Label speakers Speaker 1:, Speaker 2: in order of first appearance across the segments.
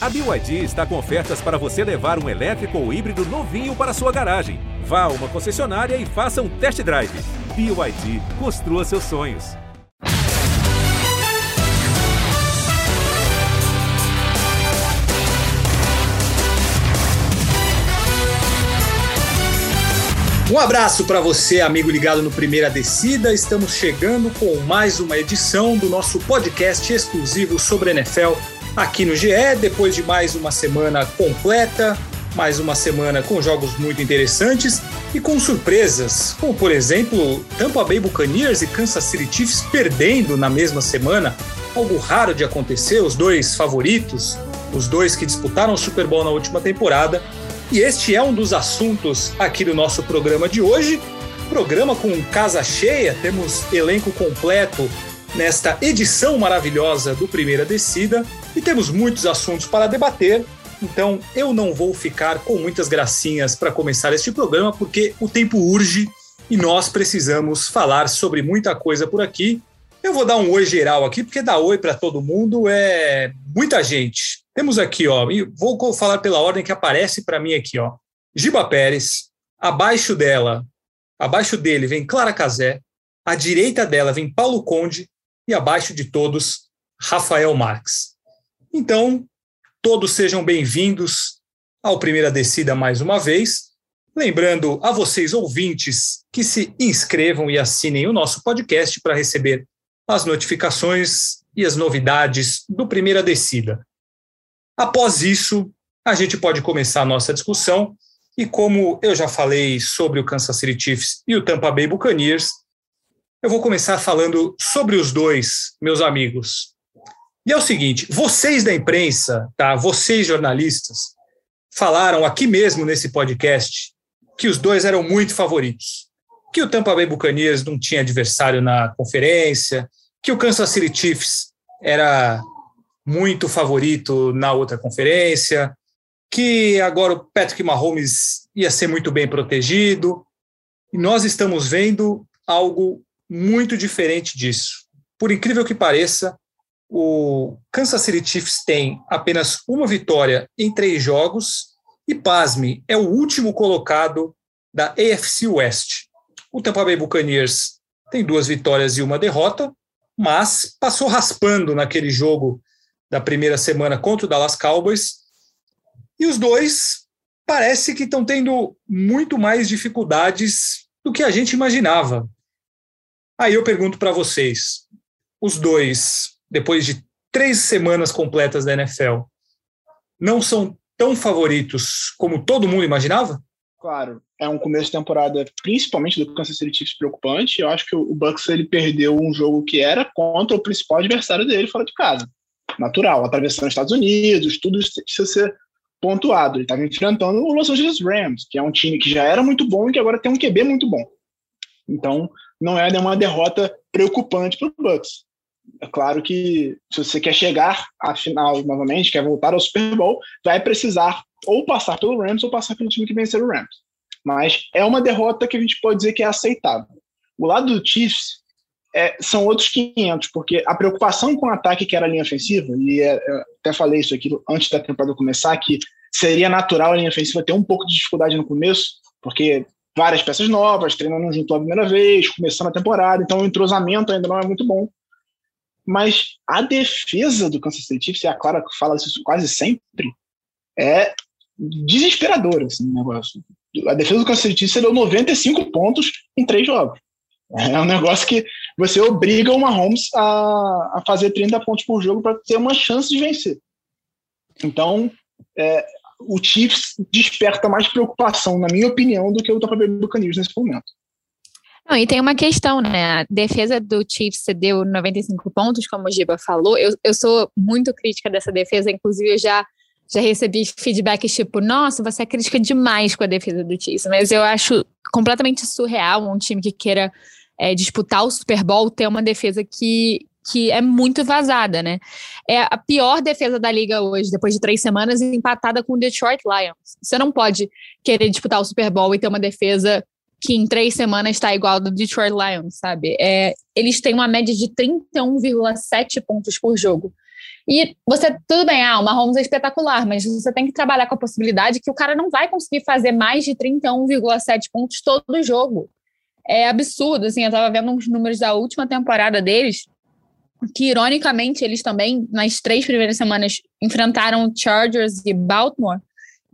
Speaker 1: A BYD está com ofertas para você levar um elétrico ou híbrido novinho para sua garagem. Vá a uma concessionária e faça um test drive. BYD, construa seus sonhos.
Speaker 2: Um abraço para você, amigo ligado no Primeira Descida. Estamos chegando com mais uma edição do nosso podcast exclusivo sobre NFL aqui no GE, depois de mais uma semana completa, mais uma semana com jogos muito interessantes e com surpresas, como por exemplo, Tampa Bay Buccaneers e Kansas City Chiefs perdendo na mesma semana, algo raro de acontecer, os dois favoritos, os dois que disputaram o Super Bowl na última temporada. E este é um dos assuntos aqui do nosso programa de hoje. Programa com casa cheia, temos elenco completo nesta edição maravilhosa do Primeira Descida e temos muitos assuntos para debater. Então eu não vou ficar com muitas gracinhas para começar este programa, porque o tempo urge e nós precisamos falar sobre muita coisa por aqui. Eu vou dar um oi geral aqui, porque dar oi para todo mundo é muita gente. Temos aqui, ó, e vou falar pela ordem que aparece para mim aqui, ó. Giba Pérez, abaixo dela, abaixo dele vem Clara Casé, à direita dela vem Paulo Conde e abaixo de todos Rafael Marques. Então, todos sejam bem-vindos ao Primeira Descida mais uma vez. Lembrando a vocês ouvintes que se inscrevam e assinem o nosso podcast para receber as notificações e as novidades do Primeira Descida. Após isso, a gente pode começar a nossa discussão. E como eu já falei sobre o Kansas City Chiefs e o Tampa Bay Buccaneers, eu vou começar falando sobre os dois, meus amigos. E é o seguinte: vocês da imprensa, tá? Vocês jornalistas, falaram aqui mesmo nesse podcast que os dois eram muito favoritos, que o Tampa Bay Buccaneers não tinha adversário na conferência, que o Kansas City Chiefs era muito favorito na outra conferência, que agora o Patrick Mahomes ia ser muito bem protegido. E nós estamos vendo algo muito diferente disso. Por incrível que pareça, o Kansas City Chiefs tem apenas uma vitória em três jogos e, pasme, é o último colocado da AFC West. O Tampa Bay Buccaneers tem duas vitórias e uma derrota, mas passou raspando naquele jogo da primeira semana contra o Dallas Cowboys. E os dois parece que estão tendo muito mais dificuldades do que a gente imaginava. Aí eu pergunto para vocês: os dois, depois de três semanas completas da NFL, não são tão favoritos como todo mundo imaginava?
Speaker 3: Claro, é um começo de temporada, principalmente do Kansas City Chiefs, preocupante. Eu acho que o Bucks ele perdeu um jogo que era contra o principal adversário dele fora de casa natural, atravessando os Estados Unidos, tudo isso precisa ser pontuado. Ele estava enfrentando o Los Angeles Rams, que é um time que já era muito bom e que agora tem um QB muito bom. Então, não é uma derrota preocupante para o Bucks. É claro que se você quer chegar à final novamente, quer voltar ao Super Bowl, vai precisar ou passar pelo Rams ou passar pelo time que vencer o Rams. Mas é uma derrota que a gente pode dizer que é aceitável. O lado do Chiefs é, são outros 500, porque a preocupação com o ataque, que era a linha ofensiva, e é, até falei isso aqui antes da temporada começar, que seria natural a linha ofensiva ter um pouco de dificuldade no começo, porque várias peças novas, treinando junto a primeira vez, começando a temporada, então o entrosamento ainda não é muito bom. Mas a defesa do Kansas City Chiefs, e a Clara fala isso quase sempre, é desesperadora assim, o negócio. A defesa do Kansas City Chiefs deu 95 pontos em três jogos. É um negócio que você obriga o Mahomes a, a fazer 30 pontos por jogo para ter uma chance de vencer. Então, é, o Chiefs desperta mais preocupação, na minha opinião, do que o Tampa Bay Buccaneers nesse momento.
Speaker 4: Não, e tem uma questão, né? A defesa do Chiefs cedeu 95 pontos, como o Giba falou. Eu, eu sou muito crítica dessa defesa, inclusive eu já, já recebi feedbacks tipo, nossa, você é crítica demais com a defesa do Chiefs. Mas eu acho completamente surreal um time que queira é, disputar o Super Bowl ter uma defesa que, que é muito vazada, né? É a pior defesa da liga hoje, depois de três semanas, empatada com o Detroit Lions. Você não pode querer disputar o Super Bowl e ter uma defesa que em três semanas está igual ao do Detroit Lions, sabe? É, eles têm uma média de 31,7 pontos por jogo. E você, tudo bem, ah, o Mahomes é espetacular, mas você tem que trabalhar com a possibilidade que o cara não vai conseguir fazer mais de 31,7 pontos todo jogo. É absurdo, assim, eu tava vendo uns números da última temporada deles, que ironicamente eles também, nas três primeiras semanas, enfrentaram Chargers e Baltimore,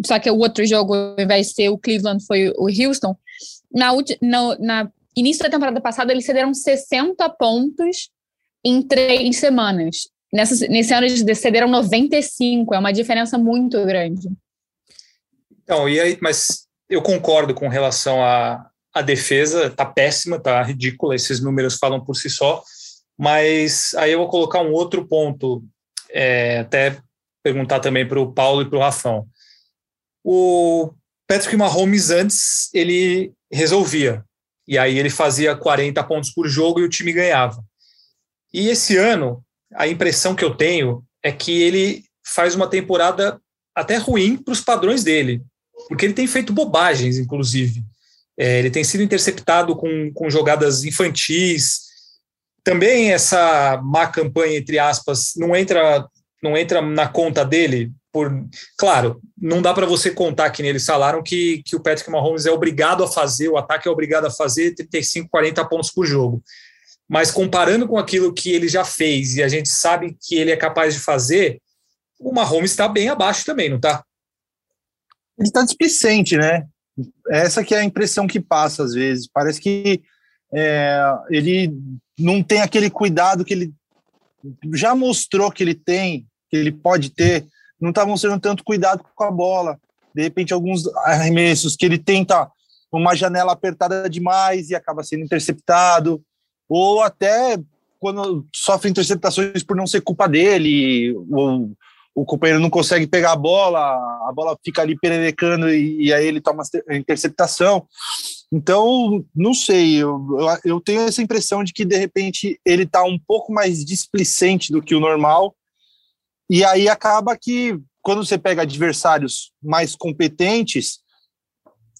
Speaker 4: só que o outro jogo, ao invés de ser o Cleveland, foi o Houston. Na, na, início da temporada passada, eles cederam 60 pontos em três semanas. Nessa, nesse ano, eles cederam 95, é uma diferença muito grande.
Speaker 2: Então, e aí, mas eu concordo com relação à, à defesa, tá péssima, tá ridícula, esses números falam por si só, mas aí eu vou colocar um outro ponto, é, até perguntar também para o Paulo e para o Rafão. O Patrick Mahomes antes ele resolvia. E aí ele fazia 40 pontos por jogo e o time ganhava. E esse ano, a impressão que eu tenho é que ele faz uma temporada até ruim para os padrões dele, porque ele tem feito bobagens, inclusive. É, ele tem sido interceptado com, com jogadas infantis. Também essa má campanha, entre aspas, não entra, não entra na conta dele, por. Claro, não dá para você contar que eles falaram que, que o Patrick Mahomes é obrigado a fazer, o ataque é obrigado a fazer 35, 40 pontos por jogo. Mas comparando com aquilo que ele já fez e a gente sabe que ele é capaz de fazer, o Mahomes está bem abaixo também, não está?
Speaker 5: Ele está displicente, né? Essa que é a impressão que passa às vezes. Parece que é, ele não tem aquele cuidado que ele já mostrou que ele tem, que ele pode ter não está mostrando tanto cuidado com a bola. De repente, alguns arremessos que ele tenta uma janela apertada demais e acaba sendo interceptado, ou até quando sofre interceptações por não ser culpa dele, ou o companheiro não consegue pegar a bola, a bola fica ali pererecando e, e aí ele toma a interceptação. Então, não sei, eu, eu tenho essa impressão de que de repente ele está um pouco mais displicente do que o normal e aí acaba que, quando você pega adversários mais competentes,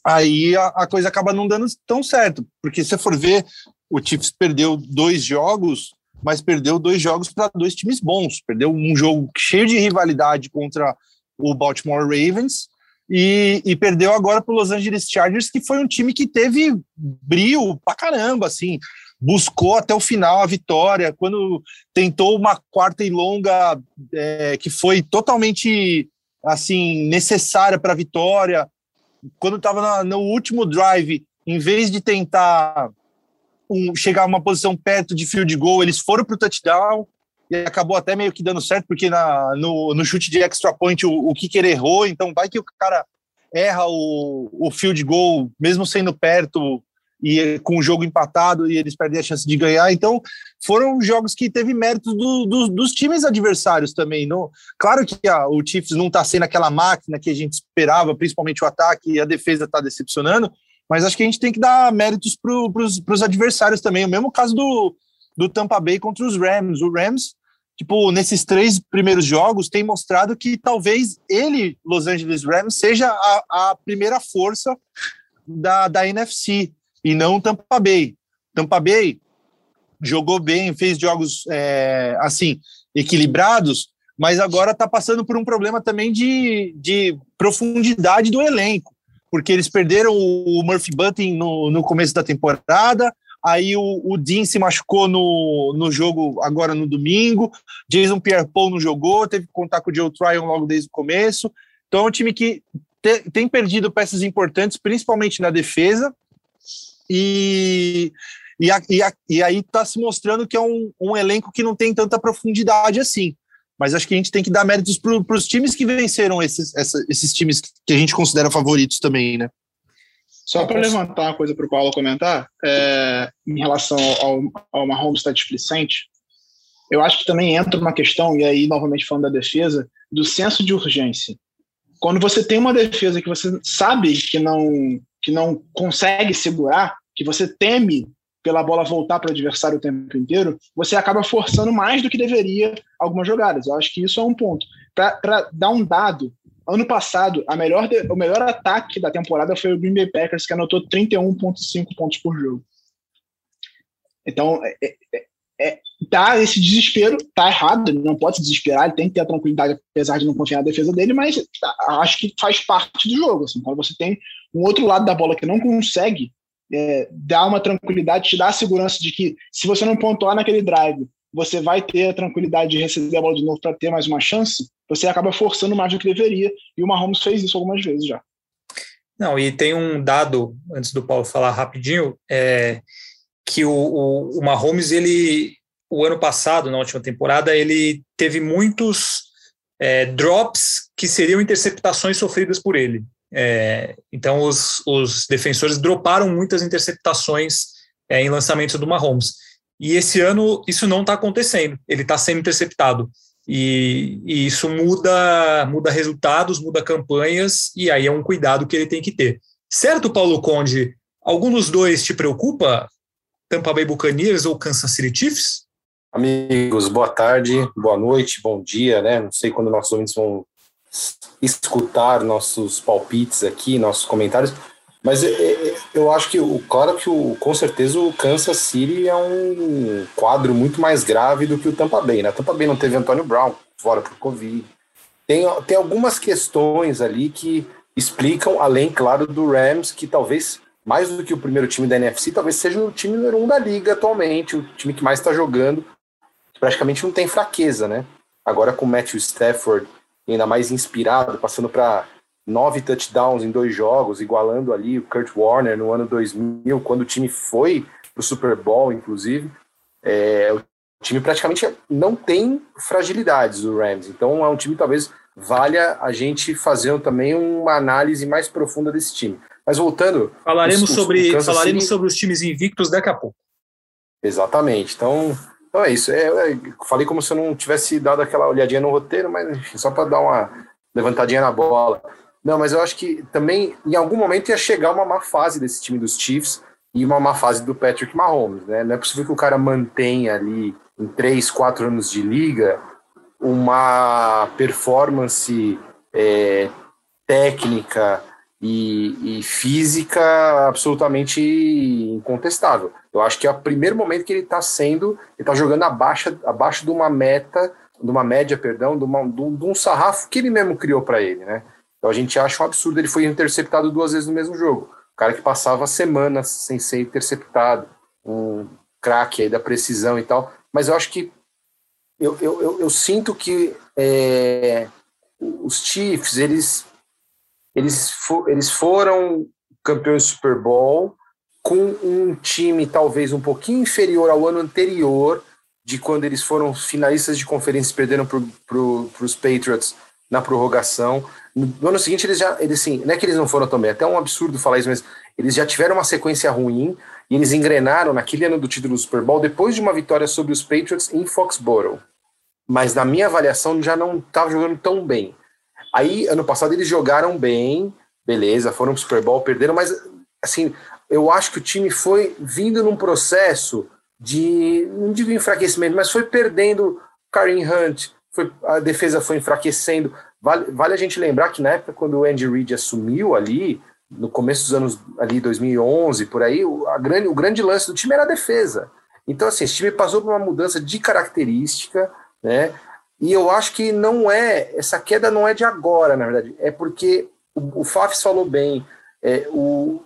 Speaker 5: aí a, a coisa acaba não dando tão certo. Porque se você for ver, o Chiefs perdeu dois jogos, mas perdeu dois jogos para dois times bons. Perdeu um jogo cheio de rivalidade contra o Baltimore Ravens e, e perdeu agora para o Los Angeles Chargers, que foi um time que teve brilho pra caramba, assim buscou até o final a vitória, quando tentou uma quarta e longa é, que foi totalmente assim necessária para a vitória, quando estava no último drive, em vez de tentar um, chegar a uma posição perto de field goal, eles foram para o touchdown e acabou até meio que dando certo, porque na, no, no chute de extra point o, o kicker errou, então vai que o cara erra o, o field goal, mesmo sendo perto, e com o jogo empatado e eles perdem a chance de ganhar. Então, foram jogos que teve méritos do, do, dos times adversários também. Não, claro que a, o Chiefs não está sendo aquela máquina que a gente esperava, principalmente o ataque e a defesa está decepcionando, mas acho que a gente tem que dar méritos para os adversários também. O mesmo caso do, do Tampa Bay contra os Rams. O Rams, tipo, nesses três primeiros jogos, tem mostrado que talvez ele, Los Angeles Rams, seja a, a primeira força da, da NFC e não Tampa Bay. Tampa Bay jogou bem, fez jogos é, assim equilibrados, mas agora está passando por um problema também de, de profundidade do elenco, porque eles perderam o Murphy Bunting no, no começo da temporada, aí o, o Dean se machucou no, no jogo agora no domingo, Jason Pierre-Paul não jogou, teve que contar com o Joe Tryon logo desde o começo, então é um time que te, tem perdido peças importantes, principalmente na defesa, e, e, a, e, a, e aí está se mostrando que é um, um elenco que não tem tanta profundidade assim. Mas acho que a gente tem que dar méritos para os times que venceram esses, essa, esses times que a gente considera favoritos também, né?
Speaker 3: Só para levantar uma coisa para o Paulo comentar, é, em relação ao, ao Mahomes estar displicente, eu acho que também entra uma questão, e aí novamente falando da defesa, do senso de urgência. Quando você tem uma defesa que você sabe que não que não consegue segurar, que você teme pela bola voltar para o adversário o tempo inteiro, você acaba forçando mais do que deveria algumas jogadas. Eu acho que isso é um ponto. Para dar um dado, ano passado, a melhor o melhor ataque da temporada foi o Green Bay Packers, que anotou 31,5 pontos por jogo. Então, é, é, é, tá esse desespero, tá errado, ele não pode se desesperar, ele tem que ter a tranquilidade, apesar de não confiar na defesa dele, mas tá, acho que faz parte do jogo. Assim, quando você tem um outro lado da bola que não consegue é, dar uma tranquilidade, te dá a segurança de que se você não pontuar naquele drive, você vai ter a tranquilidade de receber a bola de novo para ter mais uma chance, você acaba forçando mais do que deveria, e o Mahomes fez isso algumas vezes já.
Speaker 2: Não, e tem um dado, antes do Paulo falar rapidinho, é, que o, o, o Mahomes, ele, o ano passado, na última temporada, ele teve muitos é, drops que seriam interceptações sofridas por ele. É, então, os, os defensores droparam muitas interceptações é, em lançamentos do Mahomes. E esse ano isso não está acontecendo, ele está sendo interceptado. E, e, isso muda, muda resultados, muda campanhas, e aí é um cuidado que ele tem que ter. Certo, Paulo Conde? Algum dos dois te preocupa? Tampa Bay Buccaneers ou Kansas City Chiefs?
Speaker 6: Amigos, boa tarde, boa noite, bom dia, né? Não sei quando nossos ouvintes vão escutar nossos palpites aqui, nossos comentários, mas eu acho que, claro que o, com certeza o Kansas City é um quadro muito mais grave do que o Tampa Bay. Né? Tampa Bay não teve Antônio Brown fora por Covid. Tem, tem algumas questões ali que explicam, além, claro, do Rams, que talvez, mais do que o primeiro time da NFC, talvez seja o time número um da liga atualmente, o time que mais está jogando, praticamente não tem fraqueza, né? Agora com o Matthew Stafford ainda mais inspirado, passando para nove touchdowns em dois jogos, igualando ali o Kurt Warner no ano 2000, quando o time foi para o Super Bowl, inclusive. É, o time praticamente não tem fragilidades, o Rams. Então é um time talvez valha a gente fazer também uma análise mais profunda desse time. Mas voltando.
Speaker 2: Falaremos, os, sobre, falaremos City... sobre os times invictos daqui a pouco.
Speaker 6: Exatamente. Então, então é isso. É, é, falei como se eu não tivesse dado aquela olhadinha no roteiro, mas enfim, só para dar uma levantadinha na bola. Não, mas eu acho que também, em algum momento, ia chegar uma má fase desse time dos Chiefs e uma má fase do Patrick Mahomes, né? Não é possível que o cara mantenha ali, em três, quatro anos de liga, uma performance é, técnica e, e, física absolutamente incontestável. Eu acho que é o primeiro momento que ele está sendo, ele está jogando abaixo, abaixo de uma meta, de uma média, perdão, de, uma, de um sarrafo que ele mesmo criou para ele, né? Então a gente acha um absurdo ele foi interceptado duas vezes no mesmo jogo. O cara que passava semanas sem ser interceptado, um craque aí da precisão e tal. Mas eu acho que eu, eu, eu, eu sinto que é, os Chiefs eles eles, eles foram campeões do Super Bowl com um time talvez um pouquinho inferior ao ano anterior, de quando eles foram finalistas de conferência e perderam para os Patriots na prorrogação. No ano seguinte, eles já, eles sim, não é que eles não foram também, é até um absurdo falar isso, mas eles já tiveram uma sequência ruim e eles engrenaram naquele ano do título do Super Bowl depois de uma vitória sobre os Patriots em Foxborough. Mas na minha avaliação já não estava jogando tão bem. Aí, ano passado, eles jogaram bem, beleza, foram pro Super Bowl, perderam, mas assim, eu acho que o time foi vindo num processo de, não digo enfraquecimento, mas foi perdendo Karim Hunt, foi, a defesa foi enfraquecendo. Vale, vale a gente lembrar que na época, quando o Andy Reid assumiu ali, no começo dos anos ali 2011, por aí, o, a grande, o grande lance do time era a defesa. Então, assim, esse time passou por uma mudança de característica, né? E eu acho que não é, essa queda não é de agora, na verdade, é porque o, o Fafs falou bem, é, o,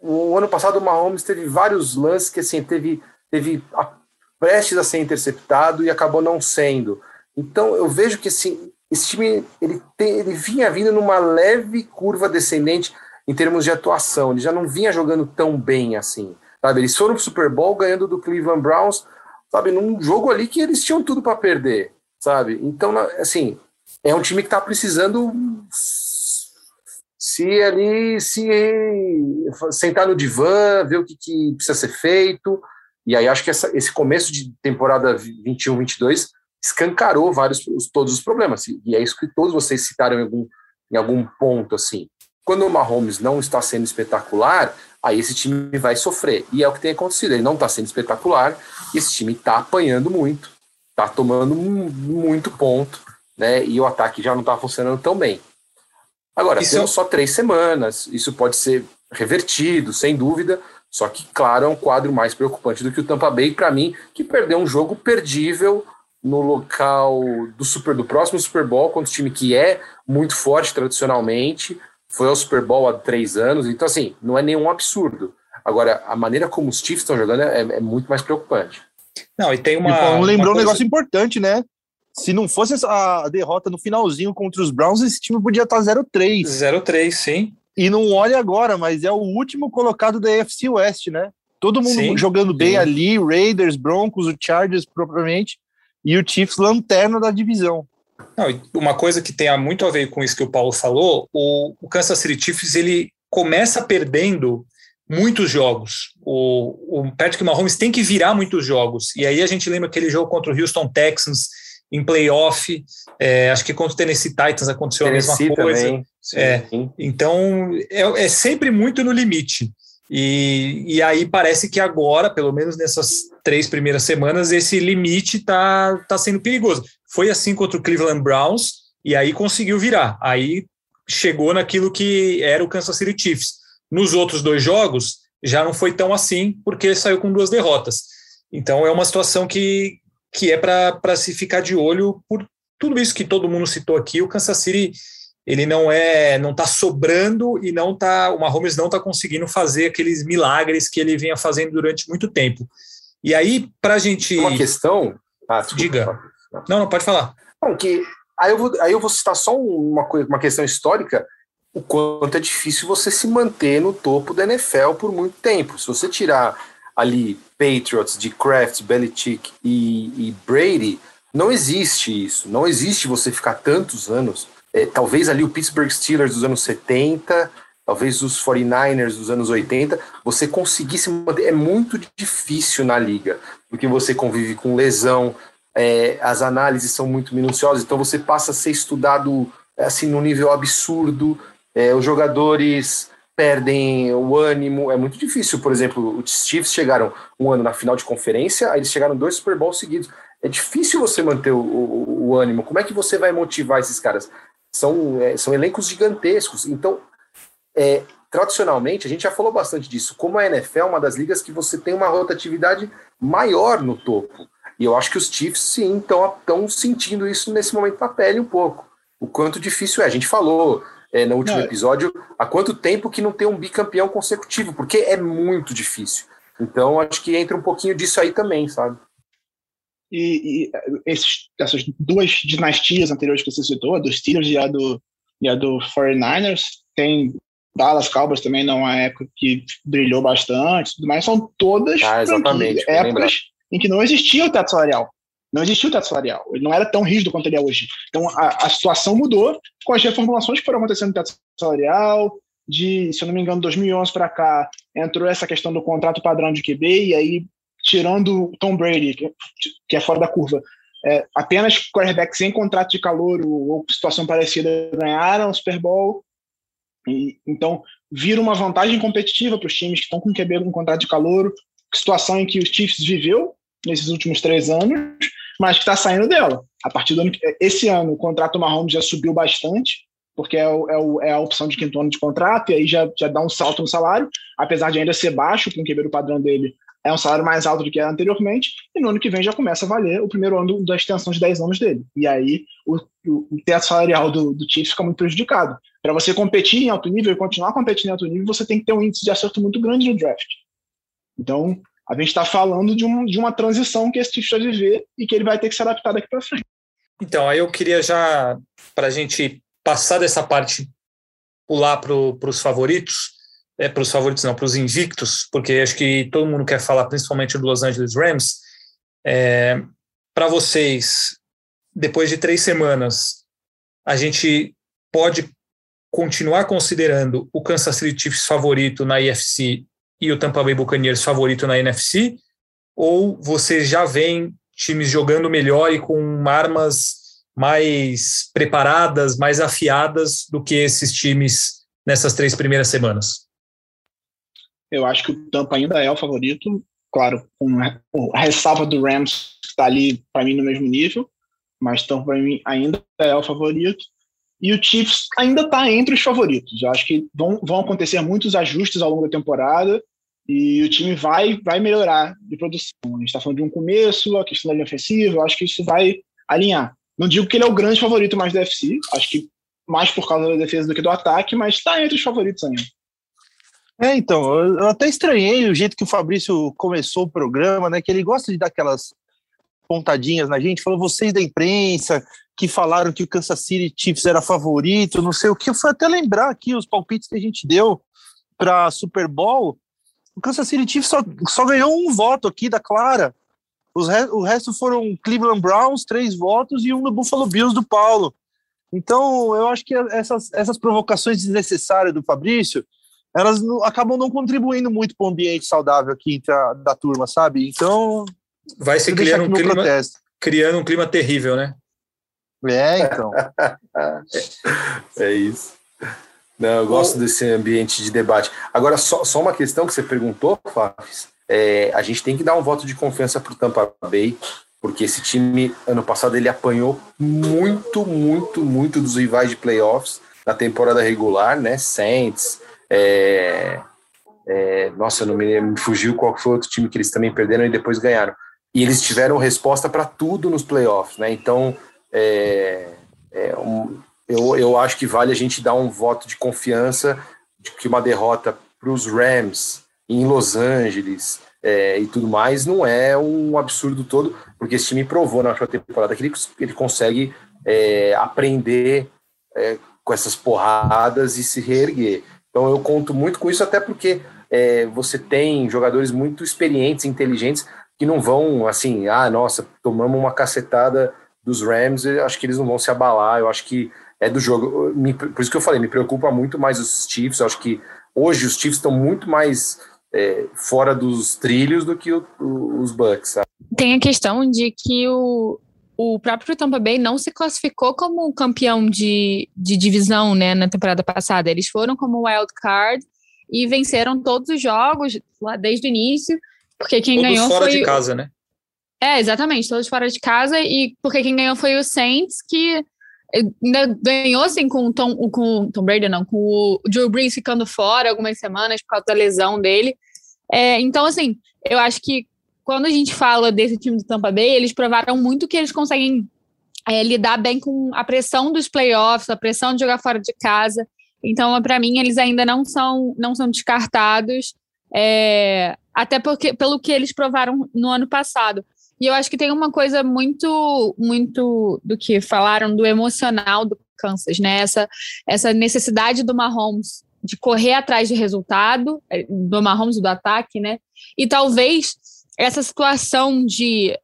Speaker 6: o ano passado o Mahomes teve vários lances que, assim, teve, teve a, prestes a ser interceptado e acabou não sendo. Então, eu vejo que, assim, esse time ele, tem, ele vinha vindo numa leve curva descendente em termos de atuação. Ele já não vinha jogando tão bem assim. Sabe? Eles foram para o Super Bowl ganhando do Cleveland Browns, sabe, num jogo ali que eles tinham tudo para perder, sabe? Então, assim, é um time que está precisando se ali se sentar no divã, ver o que, que precisa ser feito. E aí acho que essa, esse começo de temporada 21-22 escancarou vários todos os problemas. E é isso que todos vocês citaram em algum, em algum ponto assim. Quando o Mahomes não está sendo espetacular, aí esse time vai sofrer. E é o que tem acontecido. Ele não está sendo espetacular, esse time está apanhando muito, está tomando muito ponto, né? E o ataque já não está funcionando tão bem. Agora, isso... temos só três semanas, isso pode ser revertido, sem dúvida, Só que, claro, é um quadro mais preocupante do que o Tampa Bay, para mim, que perdeu um jogo perdível no local do super do próximo Super Bowl contra um time que é muito forte tradicionalmente, foi ao Super Bowl há três anos, então assim, não é nenhum absurdo. Agora, a maneira como os Chiefs estão jogando é, é muito mais preocupante.
Speaker 5: Não, e tem uma. E o Paulo lembrou coisa... um negócio importante, né? Se não fosse a derrota no finalzinho contra os Browns, esse time podia estar 0-3.
Speaker 2: 0-3, sim.
Speaker 5: E não olha agora, mas é o último colocado da AFC West, né? Todo mundo sim, jogando bem sim. ali, Raiders, Broncos, o Chargers propriamente, e o Chiefs lanterna da divisão.
Speaker 2: Não, uma coisa que tem muito a ver com isso que o Paulo falou, o, o Kansas City Chiefs ele começa perdendo muitos jogos. O, o Patrick Mahomes tem que virar muitos jogos. E aí a gente lembra aquele jogo contra o Houston Texans em playoff. É, acho que contra o Tennessee Titans aconteceu Tennessee a mesma coisa. É, então é, é, sempre muito no limite. E, e aí parece que agora, pelo menos nessas três primeiras semanas, esse limite está tá sendo perigoso. Foi assim contra o Cleveland Browns e aí conseguiu virar. Aí chegou naquilo que era o Kansas City Chiefs. Nos outros dois jogos já não foi tão assim, porque saiu com duas derrotas. Então é uma situação que, que é para se ficar de olho por tudo isso que todo mundo citou aqui. O Kansas City ele não é, não está sobrando e não tá, o Mahomes não está conseguindo fazer aqueles milagres que ele vinha fazendo durante muito tempo. E aí, para a gente.
Speaker 6: Uma questão.
Speaker 2: Ah, Diga. Não, não, pode falar.
Speaker 6: Não, que, aí, eu vou, aí eu vou citar só uma, uma questão histórica o quanto é difícil você se manter no topo da NFL por muito tempo. Se você tirar ali Patriots de Kraft, Belichick e, e Brady, não existe isso. Não existe você ficar tantos anos. É, talvez ali o Pittsburgh Steelers dos anos 70, talvez os 49ers dos anos 80, você conseguir se manter. É muito difícil na liga, porque você convive com lesão, é, as análises são muito minuciosas, então você passa a ser estudado assim num nível absurdo. É, os jogadores perdem o ânimo, é muito difícil. Por exemplo, os Chiefs chegaram um ano na final de conferência, aí eles chegaram dois Super Bowls seguidos. É difícil você manter o, o, o ânimo. Como é que você vai motivar esses caras? São, é, são elencos gigantescos. Então, é, tradicionalmente, a gente já falou bastante disso. Como a NFL é uma das ligas que você tem uma rotatividade maior no topo. E eu acho que os Chiefs, sim, estão sentindo isso nesse momento na pele um pouco. O quanto difícil é. A gente falou, é, no último não, episódio, há quanto tempo que não tem um bicampeão consecutivo, porque é muito difícil. Então, acho que entra um pouquinho disso aí também, sabe?
Speaker 3: E, e esses, essas duas dinastias anteriores que você citou, a dos Steelers e a do, e a do 49ers, tem Dallas Cowboys também numa época que brilhou bastante, mas são todas
Speaker 6: ah,
Speaker 3: épocas em que não existia o teto salarial. Não existia o teto salarial. Ele não era tão rígido quanto ele é hoje. Então, a, a situação mudou com as reformulações que foram acontecendo no teto salarial. De, se eu não me engano, 2011 para cá, entrou essa questão do contrato padrão de QB, e aí, tirando Tom Brady, que, que é fora da curva, é, apenas quarterbacks em contrato de calor ou situação parecida ganharam o Super Bowl. E, então, vira uma vantagem competitiva para os times que estão com QB com contrato de calor, situação em que os Chiefs viveu nesses últimos três anos, mas que está saindo dela. A partir do ano esse ano o contrato Mahomes já subiu bastante, porque é, o, é, o, é, a opção de quinto ano de contrato, e aí já, já dá um salto no salário, apesar de ainda ser baixo, com o quebreiro padrão dele é um salário mais alto do que era anteriormente, e no ano que vem já começa a valer o primeiro ano da extensão de 10 anos dele. E aí o, o, o teto salarial do, do Chiefs fica muito prejudicado. Para você competir em alto nível e continuar competindo em alto nível, você tem que ter um índice de acerto muito grande no draft. Então, a gente está falando de, um, de uma transição que esse Chiefs vai viver e que ele vai ter que se adaptar daqui para frente.
Speaker 2: Então, aí eu queria já, para a gente passar dessa parte, pular para os favoritos, é, para os favoritos não, para os invictos, porque acho que todo mundo quer falar principalmente do Los Angeles Rams. É, para vocês, depois de três semanas, a gente pode continuar considerando o Kansas City Chiefs favorito na IFC e o Tampa Bay Buccaneers favorito na NFC? Ou você já vem times jogando melhor e com armas mais preparadas, mais afiadas do que esses times nessas três primeiras semanas?
Speaker 3: Eu acho que o Tampa ainda é o favorito, claro, com a ressalva do Rams que está ali para mim no mesmo nível, mas Tampa mim ainda é o favorito. E o Chiefs ainda está entre os favoritos. Eu acho que vão, vão acontecer muitos ajustes ao longo da temporada E o time vai, vai melhorar de produção. A gente está falando de um começo, a questão da linha ofensiva, eu acho que isso vai alinhar. Não digo que ele é o grande favorito mais do UFC, acho que mais por causa da defesa do que do ataque, mas está entre os favoritos ainda.
Speaker 5: É, então, eu até estranhei o jeito que o Fabrício começou o programa, né? Que ele gosta de dar aquelas pontadinhas na gente, falou vocês da imprensa que falaram que o Kansas City Chiefs era favorito, não sei o que. Fui até lembrar aqui os palpites que a gente deu para Super Bowl. O Kansas City Chiefs só, só ganhou um voto aqui da Clara. Re, o resto foram Cleveland Browns, três votos, e um do Buffalo Bills do Paulo. Então, eu acho que essas, essas provocações desnecessárias do Fabrício elas acabam não contribuindo muito para o ambiente saudável aqui a, da turma, sabe? Então.
Speaker 2: Vai se criando um, clima, criando um clima terrível, né?
Speaker 5: É, então.
Speaker 6: é isso. Não, eu gosto Bom, desse ambiente de debate. Agora, só, só uma questão que você perguntou, Flávio. É, a gente tem que dar um voto de confiança para o Tampa Bay, porque esse time, ano passado, ele apanhou muito, muito, muito dos rivais de playoffs na temporada regular, né? Saints, é, é, nossa, não me, me fugiu qual foi o outro time que eles também perderam e depois ganharam. E eles tiveram resposta para tudo nos playoffs, né? Então, é, é, um, eu, eu acho que vale a gente dar um voto de confiança de que uma derrota para os Rams em Los Angeles é, e tudo mais não é um absurdo todo, porque esse time provou na última temporada que ele, ele consegue é, aprender é, com essas porradas e se reerguer. Então eu conto muito com isso, até porque é, você tem jogadores muito experientes, inteligentes, que não vão assim, ah, nossa, tomamos uma cacetada dos Rams, eu acho que eles não vão se abalar, eu acho que é do jogo. Me, por isso que eu falei, me preocupa muito mais os Chiefs, eu acho que hoje os Chiefs estão muito mais é, fora dos trilhos do que o, o, os Bucks. Sabe?
Speaker 4: Tem a questão de que o, o próprio Tampa Bay não se classificou como campeão de, de divisão né, na temporada passada. Eles foram como wild card e venceram todos os jogos lá desde o início, porque quem
Speaker 2: todos
Speaker 4: ganhou
Speaker 2: fora
Speaker 4: foi...
Speaker 2: de casa, né?
Speaker 4: É, exatamente, todos fora de casa, e porque quem ganhou foi o Saints, que ainda ganhou assim com o Tom, com o Tom Brady, não, com o Drew Brees ficando fora algumas semanas por causa da lesão dele. É, então, assim, eu acho que quando a gente fala desse time do Tampa Bay, eles provaram muito que eles conseguem é, lidar bem com a pressão dos playoffs, a pressão de jogar fora de casa. Então, para mim, eles ainda não são, não são descartados, é, até porque pelo que eles provaram no ano passado. E eu acho que tem uma coisa muito, muito do que falaram do emocional do Kansas, né? Essa, essa necessidade do Mahomes de correr atrás de resultado, é, do Mahomes do ataque, né? E talvez essa situação de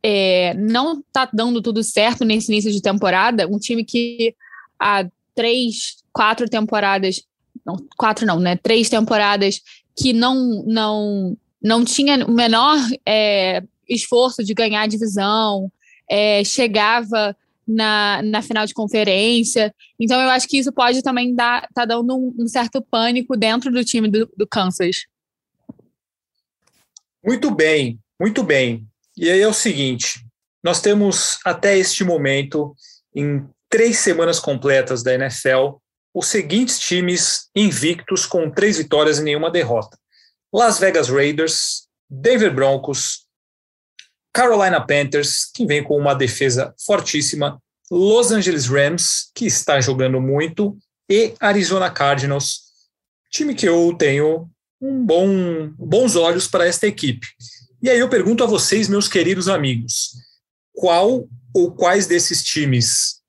Speaker 4: é, não tá dando tudo certo nesse início de temporada, um time que há três, quatro temporadas, não, quatro não, né? Três temporadas que não não não tinha o menor é, esforço de ganhar a divisão, é, chegava na, na final de conferência. Então eu acho que isso pode também dar tá dando um, um certo pânico dentro do time do, do Kansas.
Speaker 2: Muito bem, muito bem. E aí é o seguinte: nós temos até este momento, em três semanas completas da NFL, os seguintes times invictos com três vitórias e nenhuma derrota: Las Vegas Raiders, Denver Broncos, Carolina Panthers, que vem com uma defesa fortíssima, Los Angeles Rams, que está jogando muito, e Arizona Cardinals, time que eu tenho um bom, bons olhos para esta equipe. E aí eu pergunto a vocês, meus queridos amigos, qual ou quais desses times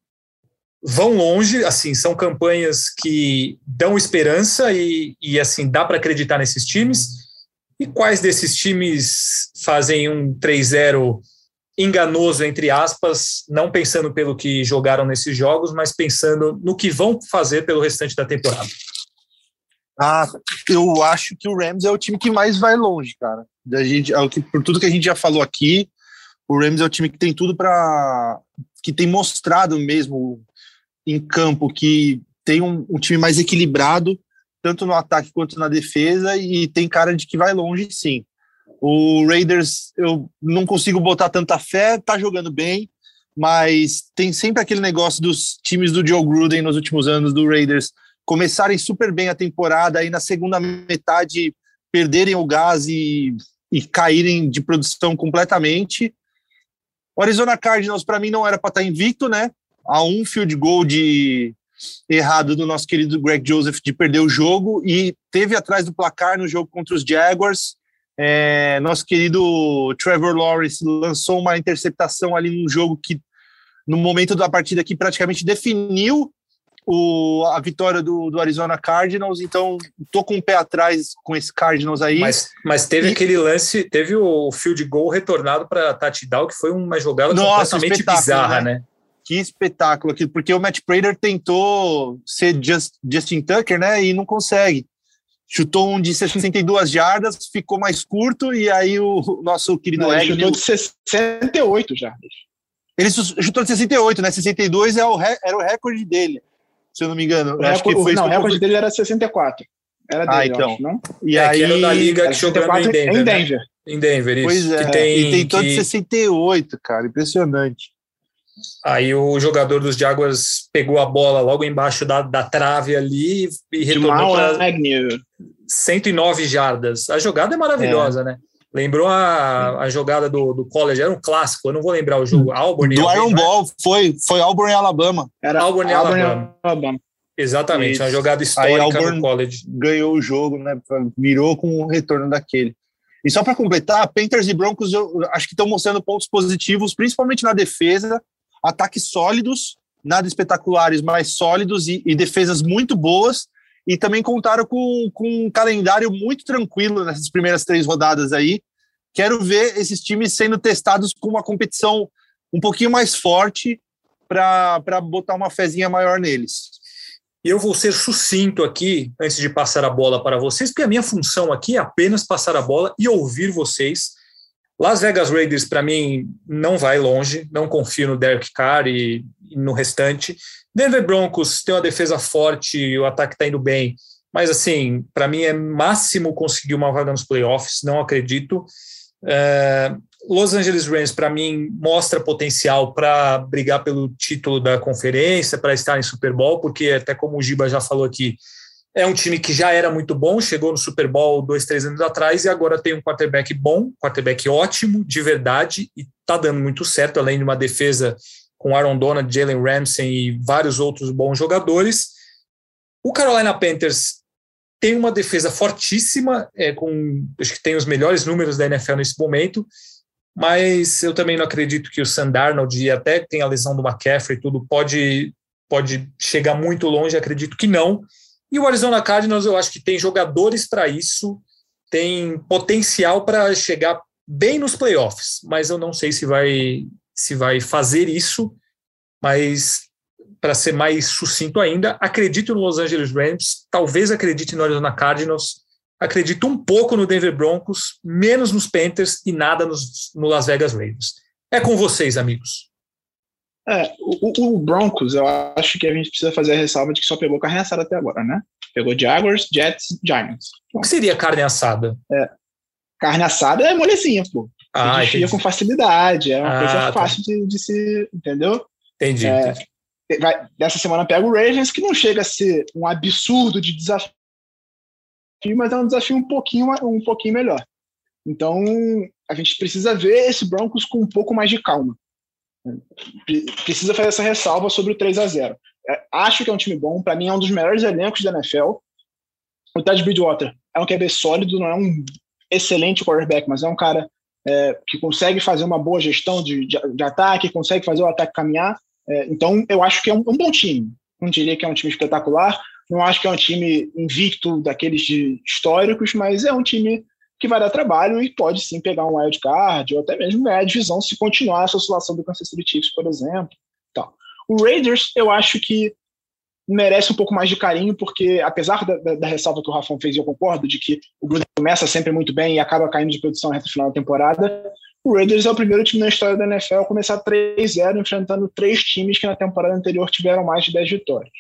Speaker 2: vão longe, assim, são campanhas que dão esperança e, e assim, dá para acreditar nesses times, e quais desses times fazem um 3-0 enganoso, entre aspas, não pensando pelo que jogaram nesses jogos, mas pensando no que vão fazer pelo restante da temporada?
Speaker 5: Ah, eu acho que o Rams é o time que mais vai longe, cara. Da gente, por tudo que a gente já falou aqui, o Rams é o time que tem tudo para que tem mostrado mesmo em campo que tem um, um, time mais equilibrado, tanto no ataque quanto na defesa, e tem cara de que vai longe, sim. O Raiders, eu não consigo botar tanta fé, tá jogando bem, mas tem sempre aquele negócio dos times do Joe Gruden nos últimos anos do Raiders começarem super bem a temporada, aí na segunda metade perderem o gás e, e caírem de produção completamente. O Arizona Cardinals, para mim, não era para estar tá invicto, né? A um field goal de errado do nosso querido Greg Joseph de perder o jogo e teve atrás do placar no jogo contra os Jaguars. É, nosso querido Trevor Lawrence lançou uma interceptação ali num jogo que, no momento da partida, que praticamente definiu o, a vitória do, do, Arizona Cardinals, então tô com o um pé atrás com esse Cardinals aí.
Speaker 2: Mas, mas teve e... aquele lance, teve o field goal retornado para touchdown, que foi uma jogada Nossa, completamente bizarra, né? né?
Speaker 5: Que espetáculo aqui, porque o Matt Prater tentou ser Just, Justin Tucker, né? E não consegue. Chutou um de 62 jardas, ficou mais curto, e aí o nosso querido
Speaker 3: não, Ele chutou de 68 jardas.
Speaker 5: Ele chutou de 68, né? 62 é o, era o recorde dele, se eu não me engano.
Speaker 3: O acho recorde, que foi não, o recorde dele era 64. Era
Speaker 5: ah, dele, ah, então. Acho, não?
Speaker 2: E é, aí, era da liga que jogou em Denver. Em Denver. Né? Em Denver, isso.
Speaker 5: Pois é, que tem, e tentou que... de 68, cara, impressionante.
Speaker 2: Aí o jogador dos Jaguars pegou a bola logo embaixo da, da trave ali e retornou para 109 jardas. A jogada é maravilhosa, é. né? Lembrou a, a jogada do, do college, era um clássico, eu não vou lembrar o jogo. Auburn.
Speaker 5: Do Iron Ball, foi, foi Auburn e Alabama.
Speaker 2: Era Auburn e Alabama. Alabama. Exatamente, Isso. uma jogada histórica no college.
Speaker 5: Ganhou o jogo, né? Mirou com o retorno daquele. E só para completar, Panthers e Broncos eu acho que estão mostrando pontos positivos, principalmente na defesa ataques sólidos, nada espetaculares, mas sólidos e, e defesas muito boas. E também contaram com, com um calendário muito tranquilo nessas primeiras três rodadas aí. Quero ver esses times sendo testados com uma competição um pouquinho mais forte para botar uma fezinha maior neles.
Speaker 2: E eu vou ser sucinto aqui, antes de passar a bola para vocês, porque a minha função aqui é apenas passar a bola e ouvir vocês Las Vegas Raiders, para mim, não vai longe, não confio no Derek Carr e, e, no restante. Denver Broncos tem uma defesa forte, o ataque está indo bem, mas assim, para mim é máximo conseguir uma vaga nos playoffs, não acredito. É, Los Angeles Rams, para mim, mostra potencial para brigar pelo título da conferência, para estar em Super Bowl, porque, até como o Giba já falou aqui, é um time que já era muito bom, chegou no Super Bowl dois, três anos atrás e agora tem um quarterback bom, quarterback ótimo, de verdade, e está dando muito certo, além de uma defesa com Aaron Donald, Jalen Ramsey e vários outros bons jogadores. O Carolina Panthers tem uma defesa fortíssima, é, com acho que tem os melhores números da NFL nesse momento, mas eu também não acredito que o Sandarnold, e até tem a lesão do McCaffrey e tudo, pode, pode chegar muito longe, acredito que não. E o Arizona Cardinals, eu acho que tem jogadores para isso, tem potencial para chegar bem nos playoffs, mas eu não sei se vai se vai fazer isso. Mas para ser mais sucinto ainda, acredito no Los Angeles Rams, talvez acredite no Arizona Cardinals, acredito um pouco no Denver Broncos, menos nos Panthers e nada nos, no Las Vegas Raiders. É com vocês, amigos.
Speaker 3: É, o, o, Broncos, eu acho que a gente precisa fazer a ressalva de que só pegou carne assada até agora, né? Pegou Jaguars, Jets, Giants.
Speaker 2: O que seria carne assada?
Speaker 3: É, carne assada é molezinha, pô. Ah, desfia com facilidade, é uma ah, coisa tá. fácil de, de, se. Entendeu?
Speaker 2: Entendi. É, entendi.
Speaker 3: Vai, dessa semana pega o Ravens, que não chega a ser um absurdo de desafio, mas é um desafio um pouquinho, um pouquinho melhor. Então, a gente precisa ver esse Broncos com um pouco mais de calma precisa fazer essa ressalva sobre o 3 a 0 é, Acho que é um time bom, para mim é um dos melhores elencos da NFL. O Ted Bridgewater é um QB sólido, não é um excelente quarterback, mas é um cara é, que consegue fazer uma boa gestão de, de, de ataque, consegue fazer o ataque caminhar. É, então, eu acho que é um, um, bom time. Não diria que é um time espetacular, não acho que é um time invicto daqueles históricos, mas é um time que vai dar trabalho e pode sim pegar um wild card ou até mesmo ganhar a divisão se continuar essa oscilação do Kansas City Chiefs, por exemplo. Então, o Raiders, eu acho que merece um pouco mais de carinho, porque apesar da, da, da ressalva que o Rafão fez, e eu concordo, de que o Gruden começa sempre muito bem e acaba caindo de produção reta final da temporada, o Raiders é o primeiro time na história da NFL a começar 3-0, enfrentando três times que na temporada anterior tiveram mais de 10 vitórias.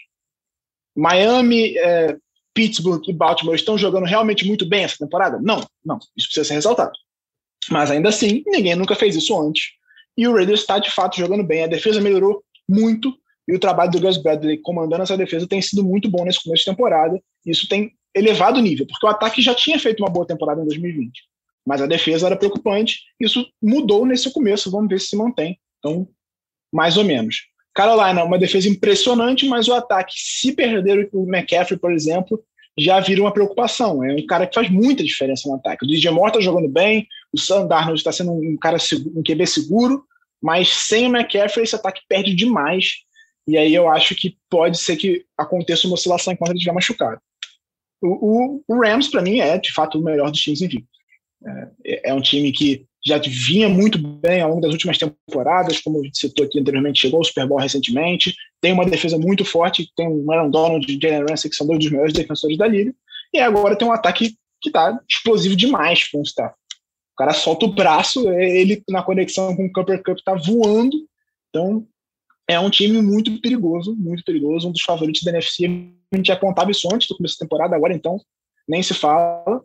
Speaker 3: Miami é, Pittsburgh e Baltimore estão jogando realmente muito bem essa temporada? Não, não. Isso precisa ser ressaltado. Mas ainda assim, ninguém nunca fez isso antes. E o Raiders está de fato jogando bem. A defesa melhorou muito e o trabalho do Gus Bradley comandando essa defesa tem sido muito bom nesse começo de temporada. Isso tem elevado nível, porque o ataque já tinha feito uma boa temporada em 2020, mas a defesa era preocupante. Isso mudou nesse começo, vamos ver se se mantém. Então, mais ou menos. Carolina, uma defesa impressionante, mas o ataque, se perder o McCaffrey, por exemplo, já vira uma preocupação. É um cara que faz muita diferença no ataque. O DJ Moore está jogando bem, o Sam Darnold está sendo um cara seguro, um QB seguro, mas sem o McCaffrey esse ataque perde demais. E aí eu acho que pode ser que aconteça uma oscilação enquanto ele estiver machucado. O, o, o Rams, para mim, é de fato o melhor dos times em É, é um time que já vinha muito bem ao longo das últimas temporadas, como a gente citou aqui anteriormente, chegou ao Super Bowl recentemente, tem uma defesa muito forte, tem o Aaron Donald e Jalen Ramsey, que são dois dos melhores defensores da liga, e agora tem um ataque que está explosivo demais com o staff. O cara solta o braço, ele na conexão com o Cooper Cup está voando, então é um time muito perigoso, muito perigoso, um dos favoritos da NFC. A gente já contava isso antes do começo da temporada, agora então nem se fala.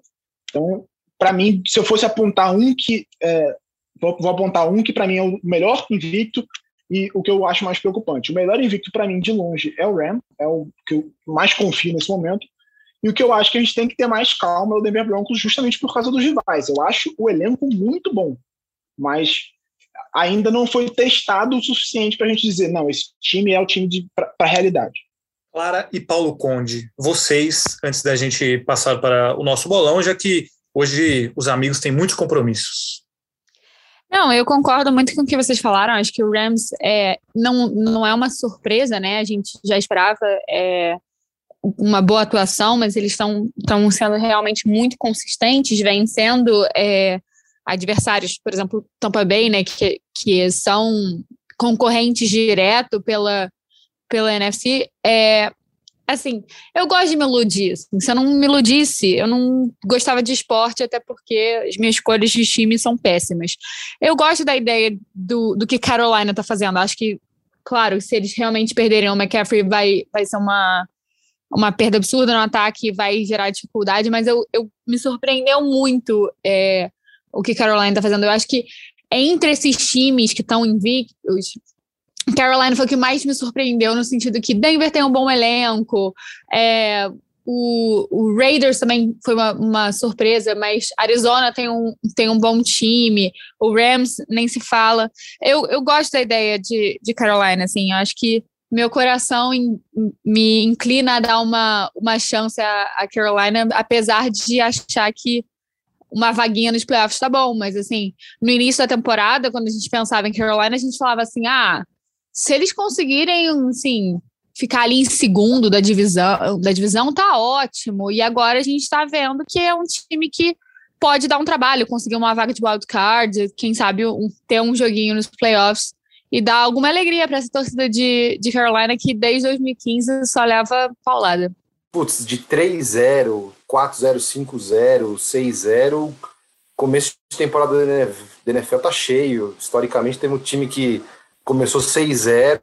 Speaker 3: Então, para mim, se eu fosse apontar um que. É, vou, vou, apontar um que para mim é o melhor invicto e o que eu acho mais preocupante. O melhor invicto para mim, de longe, é o Ram, é o que eu mais confio nesse momento. E o que eu acho que a gente tem que ter mais calma é o Denver Broncos, justamente por causa dos rivais. Eu acho o elenco muito bom, mas ainda não foi testado o suficiente para a gente dizer, não, esse time é o time para a realidade.
Speaker 2: Clara e Paulo Conde, vocês, antes da gente passar para o nosso bolão, já que hoje os amigos têm muitos compromissos.
Speaker 4: Não, eu concordo muito com o que vocês falaram. Acho que o Rams é, não, não é uma surpresa, né? A gente já esperava é, uma boa atuação, mas eles estão sendo realmente muito consistentes, vencendo é, adversários, por exemplo, Tampa Bay, né? Que, que são concorrentes direto pela, pela NFC. É, assim, eu gosto de me. Assim, se eu não me iludisse, eu não gostava de esporte, até porque as minhas cores de time são péssimas. Eu gosto da ideia do, do que Carolina está fazendo. Acho que, claro, se eles realmente perderem o McCaffrey, vai, vai ser uma, uma perda absurda no ataque, vai gerar dificuldade, mas eu, eu me surpreendeu muito é, o que Carolina está fazendo. Eu acho que entre esses times que estão invictos, Carolina foi o que mais me surpreendeu no sentido que Denver tem um bom elenco, é, o, o, Raiders também foi uma, uma, surpresa, mas Arizona tem um, tem um bom time, o Rams nem se fala. Eu, eu gosto da ideia de, de Carolina, assim, eu acho que meu coração in, me inclina a dar uma, uma chance a, a Carolina, apesar de achar que uma vaguinha nos playoffs tá bom, mas assim, no início da temporada, quando a gente pensava em Carolina, a gente falava assim, ah, se eles conseguirem, assim, ficar ali em segundo da divisão, da divisão tá ótimo. E agora a gente está vendo que é um time que pode dar um trabalho, conseguir uma vaga de wild card, quem sabe um, ter um joguinho nos playoffs e dar alguma alegria para essa torcida de, de Carolina que desde 2015 só leva paulada.
Speaker 6: Putz, de 3-0, 4-0, 5-0, 6-0, começo de temporada da NFL tá cheio. Historicamente, temos um time que começou 6-0.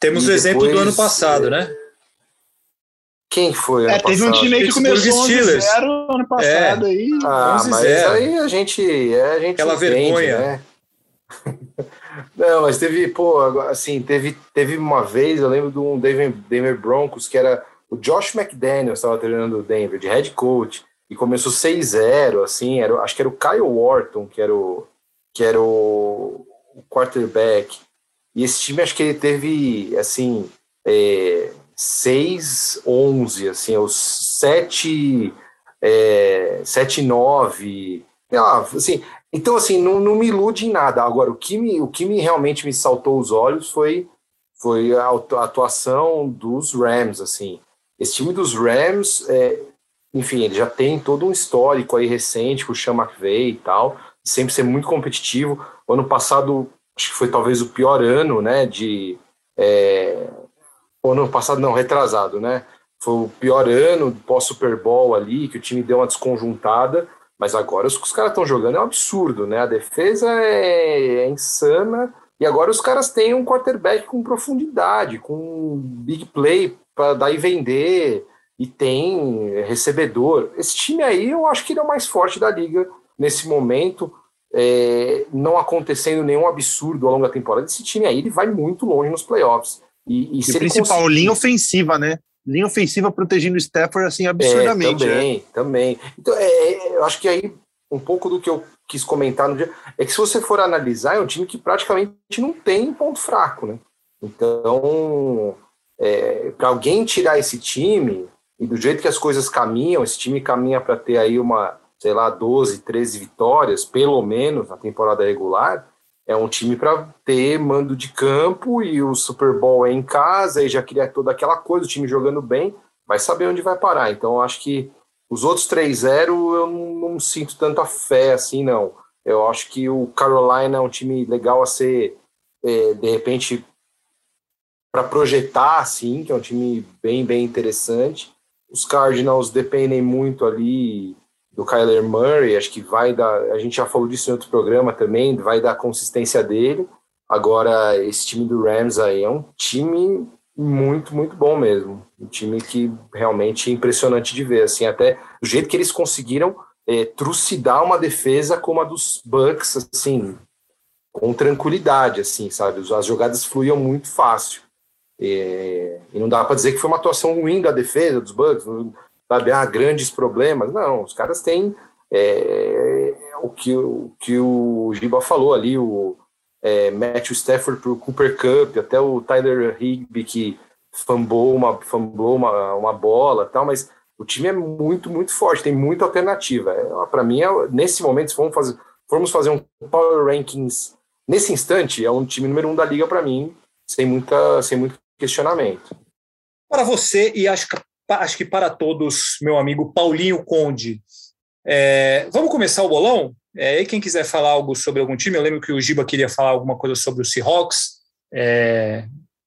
Speaker 2: Temos o exemplo do ano passado, né?
Speaker 6: Quem foi?
Speaker 3: É, teve um time que começou 0 ano passado é. aí.
Speaker 6: Ah, mas aí a gente. A gente
Speaker 2: Aquela entende, vergonha.
Speaker 6: Né? Não, mas teve, pô, assim, teve, teve uma vez, eu lembro de um Denver, Denver Broncos, que era o Josh McDaniels, estava treinando o Denver, de head coach, e começou 6-0, assim, era, acho que era o Kyle Wharton, que era o, que era o, o quarterback, e esse time, acho que ele teve, assim, é, 6, 11, assim, os 7, é, 7, 9, assim, então, assim, não, não me ilude em nada. Agora, o que, me, o que me realmente me saltou os olhos foi, foi a atuação dos Rams, assim. Esse time dos Rams, é, enfim, ele já tem todo um histórico aí recente com o Sean McVay e tal, sempre ser muito competitivo. O ano passado acho que foi talvez o pior ano, né, de... É, ano passado, não, retrasado, né, foi o pior ano pós-Super Bowl ali, que o time deu uma desconjuntada, mas agora os os caras estão jogando é um absurdo, né, a defesa é, é insana, e agora os caras têm um quarterback com profundidade, com big play para dar e vender, e tem recebedor. Esse time aí eu acho que ele é o mais forte da liga nesse momento é, não acontecendo nenhum absurdo ao longo da temporada, esse time aí ele vai muito longe nos playoffs.
Speaker 5: E, e, e principal, conseguir... linha ofensiva, né? linha ofensiva protegendo o Stafford assim absurdamente.
Speaker 6: É, também, né? também. Então, é, é, eu acho que aí um pouco do que eu quis comentar no dia é que se você for analisar, é um time que praticamente não tem ponto fraco, né? Então, é, para alguém tirar esse time, e do jeito que as coisas caminham, esse time caminha para ter aí uma, sei lá, 12, 13 vitórias, pelo menos na temporada regular, é um time para ter mando de campo e o Super Bowl é em casa e já queria toda aquela coisa, o time jogando bem, vai saber onde vai parar. Então, acho que os outros 3-0 eu não, não, sinto tanta fé assim, não. Eu acho que o Carolina é um time legal a ser, é, de repente, para projetar, assim, que é um time bem, bem interessante. Os Cardinals dependem muito ali do Kyler Murray, acho que vai dar, a gente já falou disso em outro programa também, vai dar consistência dele. Agora, esse time do Rams aí é um time muito, muito bom mesmo. Um time que realmente é impressionante de ver, assim, até o jeito que eles conseguiram é, trucidar uma defesa como a dos Bucks, assim, com tranquilidade, assim, sabe? As jogadas fluíam muito fácil. É, e não dá para dizer que foi uma atuação ruim da defesa dos Bucks, sabe? Ah, grandes problemas. Não, os caras têm é, o, que, o que o Giba falou ali, o, é, Matthew Stafford para o Cooper Cup, até o Tyler Higby que fambou uma, fambou uma, uma bola tal, mas o time é muito, muito forte, tem muita alternativa. É, para mim, é, nesse momento, se formos fazer, formos fazer um Power Rankings nesse instante, é um time número um da liga para mim, sem, muita, sem muito questionamento.
Speaker 2: Para você, e acho que, acho que para todos, meu amigo Paulinho Conde, é, vamos começar o bolão? É, e quem quiser falar algo sobre algum time, eu lembro que o Giba queria falar alguma coisa sobre o Seahawks. É,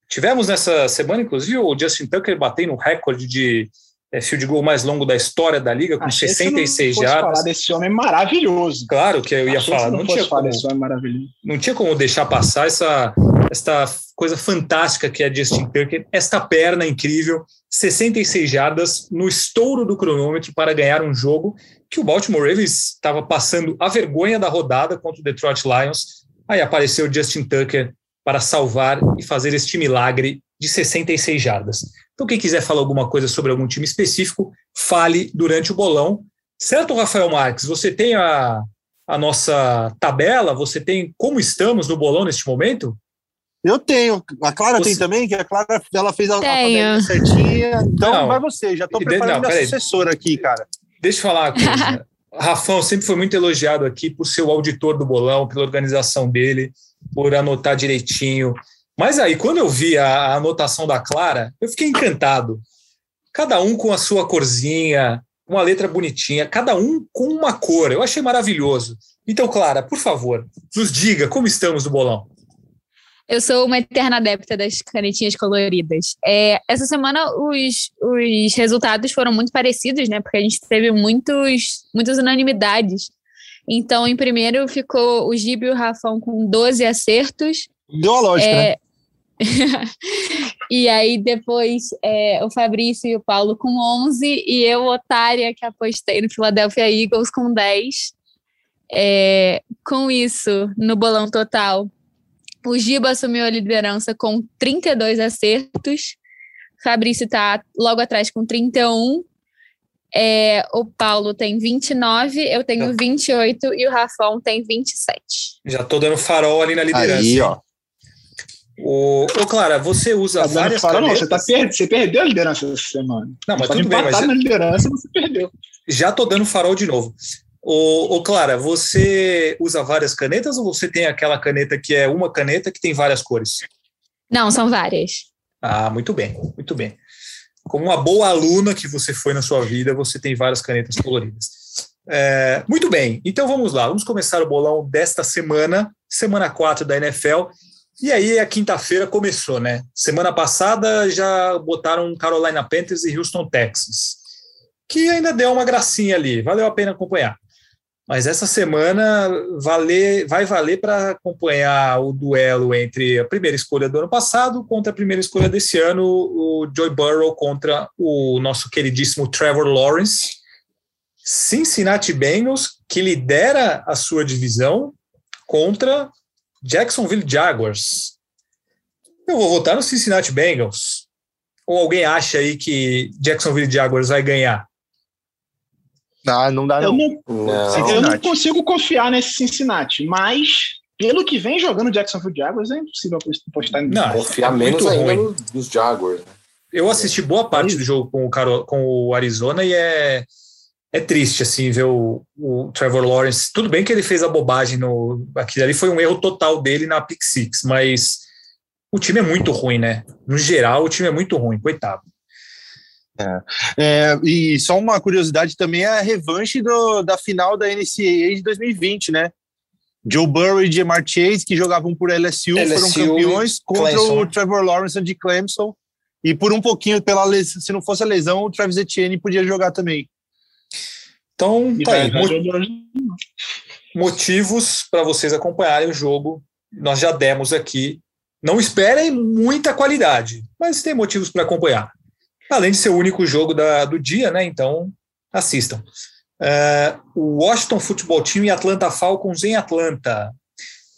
Speaker 2: tivemos nessa semana, inclusive, o Justin Tucker batendo um recorde de é, field goal mais longo da história da liga, com Achei 66
Speaker 3: jardas. falar desse homem maravilhoso.
Speaker 2: Claro que eu ia Achei falar. Não, não tinha como,
Speaker 3: desse homem maravilhoso.
Speaker 2: não tinha como deixar passar essa, essa coisa fantástica que é Justin Tucker, esta perna incrível, 66 jardas no estouro do cronômetro para ganhar um jogo que o Baltimore Ravens estava passando a vergonha da rodada contra o Detroit Lions. Aí apareceu Justin Tucker para salvar e fazer este milagre de 66 jardas. Então, quem quiser falar alguma coisa sobre algum time específico, fale durante o bolão. Certo, Rafael Marques? Você tem a, a nossa tabela? Você tem como estamos no bolão neste momento?
Speaker 5: Eu tenho. A Clara você... tem também, que a Clara ela fez a, a tabela certinha. Então não, vai você. Já estou preparando não, a assessora aqui, cara.
Speaker 2: Deixa eu falar uma coisa. Rafão sempre foi muito elogiado aqui por ser o auditor do bolão, pela organização dele, por anotar direitinho. Mas aí, quando eu vi a, anotação da Clara, eu fiquei encantado. Cada um com a sua corzinha, uma letra bonitinha, cada um com uma cor. Eu achei maravilhoso. Então, Clara, por favor, nos diga como estamos no bolão.
Speaker 4: Eu sou uma eterna adepta das canetinhas coloridas. É, essa semana os, os resultados foram muito parecidos, né? Porque a gente teve muitos, muitas unanimidades. Então, em primeiro ficou o Gibi e o Rafão com 12 acertos.
Speaker 5: Deu a lógica, é, né?
Speaker 4: e aí depois é, o Fabrício e o Paulo com 11 e eu, otária, que apostei no Philadelphia Eagles com 10. É, com isso, no bolão total, o Giba assumiu a liderança com 32 acertos. Fabrício está logo atrás com 31. É, o Paulo tem 29, eu tenho 28 e o Rafão tem 27.
Speaker 2: Já estou dando farol ali na liderança. Aí, ó. O, ô, Clara, você usa tá várias farol,
Speaker 3: Não, você, tá per você perdeu a liderança essa semana.
Speaker 2: Não, mas tudo bem, mas...
Speaker 3: na liderança, você perdeu.
Speaker 2: Já estou dando farol de novo. Ô, ô, Clara, você usa várias canetas ou você tem aquela caneta que é uma caneta que tem várias cores?
Speaker 4: Não, são várias.
Speaker 2: Ah, muito bem, muito bem. Como uma boa aluna que você foi na sua vida, você tem várias canetas coloridas. É, muito bem, então vamos lá, vamos começar o bolão desta semana, semana 4 da NFL. E aí a quinta-feira começou, né? Semana passada já botaram Carolina Panthers e Houston Texans, que ainda deu uma gracinha ali, valeu a pena acompanhar. Mas essa semana valer, vai valer para acompanhar o duelo entre a primeira escolha do ano passado contra a primeira escolha desse ano, o Joy Burrow contra o nosso queridíssimo Trevor Lawrence. Cincinnati Bengals, que lidera a sua divisão, contra Jacksonville Jaguars. Eu vou votar no Cincinnati Bengals. Ou alguém acha aí que Jacksonville Jaguars vai ganhar?
Speaker 5: Ah, não dá
Speaker 3: Eu
Speaker 5: não.
Speaker 3: não,
Speaker 6: Não.
Speaker 3: eu não consigo confiar nesse Cincinnati, mas pelo que vem jogando o Jacksonville Jaguars, é impossível apostar nisso.
Speaker 2: Não,
Speaker 6: Confiar
Speaker 2: é
Speaker 6: menos
Speaker 2: muito
Speaker 6: ainda
Speaker 2: ruim.
Speaker 6: no- nos Jaguars. né?
Speaker 2: Eu assisti boa parte do jogo com o, Caro- com o Arizona e é, é triste, assim, ver o, o Trevor Lawrence. Tudo bem que ele fez a bobagem no. Aquilo ali foi um erro total dele na Pick Six, mas o time é muito ruim, né? No geral, o time é muito ruim, coitado.
Speaker 5: É, e só uma curiosidade também é a revanche do- da final da NCAA de 2020, né? Joe Burrow e Jamar Chase, que jogavam por LSU, foram
Speaker 2: LSU
Speaker 5: campeões contra
Speaker 2: Clemson.
Speaker 5: o Trevor Lawrence de Clemson. E por um pouquinho, pela les- se não fosse a lesão, o Travis Etienne podia jogar também.
Speaker 2: Então, tá aí. motivos para vocês acompanharem o jogo. Nós já demos aqui. Não esperem muita qualidade, mas tem motivos para acompanhar. Além de ser o único jogo da, do dia, né? Então, assistam. É, o Washington Football Team e Atlanta Falcons em Atlanta.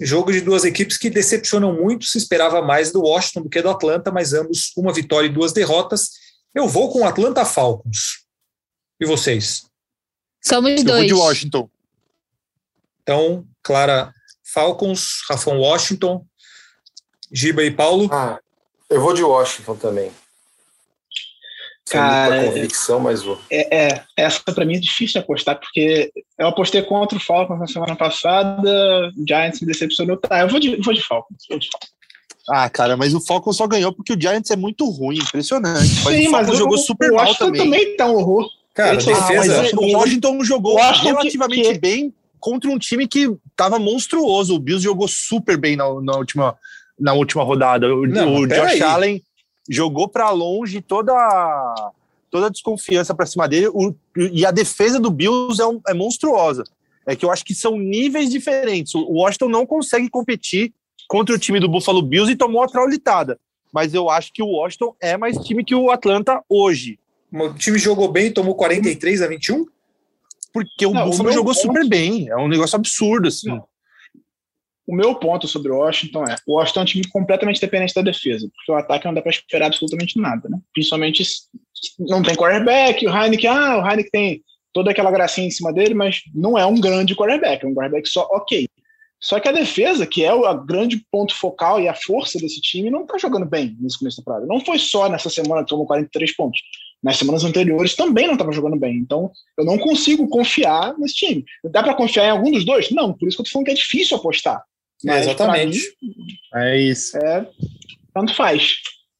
Speaker 2: Jogo de duas equipes que decepcionam muito. Se esperava mais do Washington do que do Atlanta, mas ambos uma vitória e duas derrotas. Eu vou com o Atlanta Falcons. E vocês?
Speaker 4: Somos
Speaker 5: Eu vou
Speaker 4: dois.
Speaker 5: de Washington.
Speaker 2: Então, Clara Falcons, Rafão Washington, Giba e Paulo.
Speaker 6: Ah, eu vou de Washington também. Sem
Speaker 3: Cara,
Speaker 6: muita convicção, mas vou.
Speaker 3: É, é, essa pra mim é difícil apostar, porque eu apostei contra o Falcons na semana passada, o Giants me decepcionou. Tá, eu vou de, vou de Falcons. Vou de Falcons.
Speaker 5: Ah, cara, mas o Falcons só ganhou porque o Giants é muito ruim, impressionante. Mas
Speaker 3: Sim,
Speaker 5: o Falcons
Speaker 3: o-
Speaker 5: jogou super
Speaker 3: o
Speaker 5: mal
Speaker 3: Washington
Speaker 5: também.
Speaker 3: também tá um horror.
Speaker 2: Cara,
Speaker 3: é o-
Speaker 5: Ah, mas
Speaker 2: defesa.
Speaker 5: o Washington jogou
Speaker 3: que-
Speaker 5: relativamente
Speaker 3: que-
Speaker 5: bem contra um time que tava monstruoso. O Bills jogou super bem na, na última, na última rodada. O,
Speaker 2: Não,
Speaker 5: o
Speaker 2: mas.
Speaker 5: Josh Allen jogou para longe toda toda a desconfiança para cima dele. O- e a defesa do Bills é, um- é monstruosa. É que eu acho que são níveis diferentes. O Washington não consegue competir contra o time do Buffalo Bills e tomou a traulitada. Mas eu acho que o Washington é mais time que o Atlanta hoje.
Speaker 2: O time jogou bem, tomou 43 a 21.
Speaker 5: Porque o
Speaker 3: Não, o
Speaker 5: Buffalo jogou
Speaker 3: ponto-
Speaker 5: super bem. É um negócio absurdo, assim.
Speaker 3: Não. O meu ponto sobre o Washington é: o Washington é um time completamente dependente da defesa, porque o ataque não dá para esperar absolutamente nada, né? Principalmente não tem quarterback, o Heineken, ah, o Heineken tem toda aquela gracinha em cima dele, mas não é um grande quarterback, é um quarterback só ok. Só que a defesa, que é o grande ponto focal e a força desse time, não tá jogando bem nesse começo da temporada. Não foi só nessa semana que tomou 43 pontos. Nas semanas anteriores também não estava jogando bem. Então, eu não consigo confiar nesse time. Dá para confiar em algum dos dois? Não, por isso que eu tô falando que é difícil apostar. Mas,
Speaker 2: Exatamente.
Speaker 5: É isso.
Speaker 3: mim, é, tanto faz.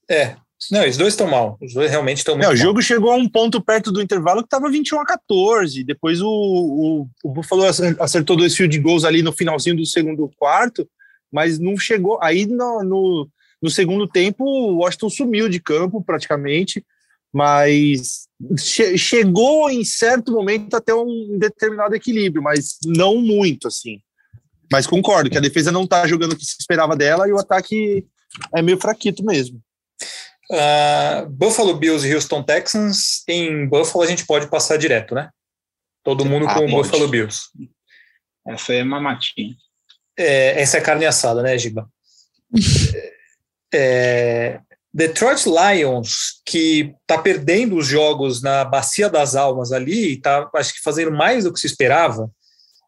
Speaker 2: É. Não, os dois estão mal. Os dois realmente estão muito
Speaker 5: É, o
Speaker 2: mal.
Speaker 5: jogo chegou a um ponto perto do intervalo que estava 21 a 14. Depois o, o, o Buffalo acertou dois field goals ali no finalzinho do segundo quarto, mas não chegou. Aí no, no, no segundo tempo o Washington sumiu de campo praticamente, mas che- chegou em certo momento até um determinado equilíbrio, mas não muito assim. Mas concordo que a defesa não está jogando o que se esperava dela e o ataque é meio fraquito mesmo.
Speaker 2: Ah, Buffalo Bills e Houston Texans. Em Buffalo a gente pode passar direto, né? Todo mundo
Speaker 3: Ah,
Speaker 2: com o. Buffalo Bills.
Speaker 3: Essa é uma matinha.
Speaker 2: É, essa é carne assada, né, Giba? É, Detroit Lions, que está perdendo os jogos na Bacia das Almas ali, está, acho que fazendo mais do que se esperava,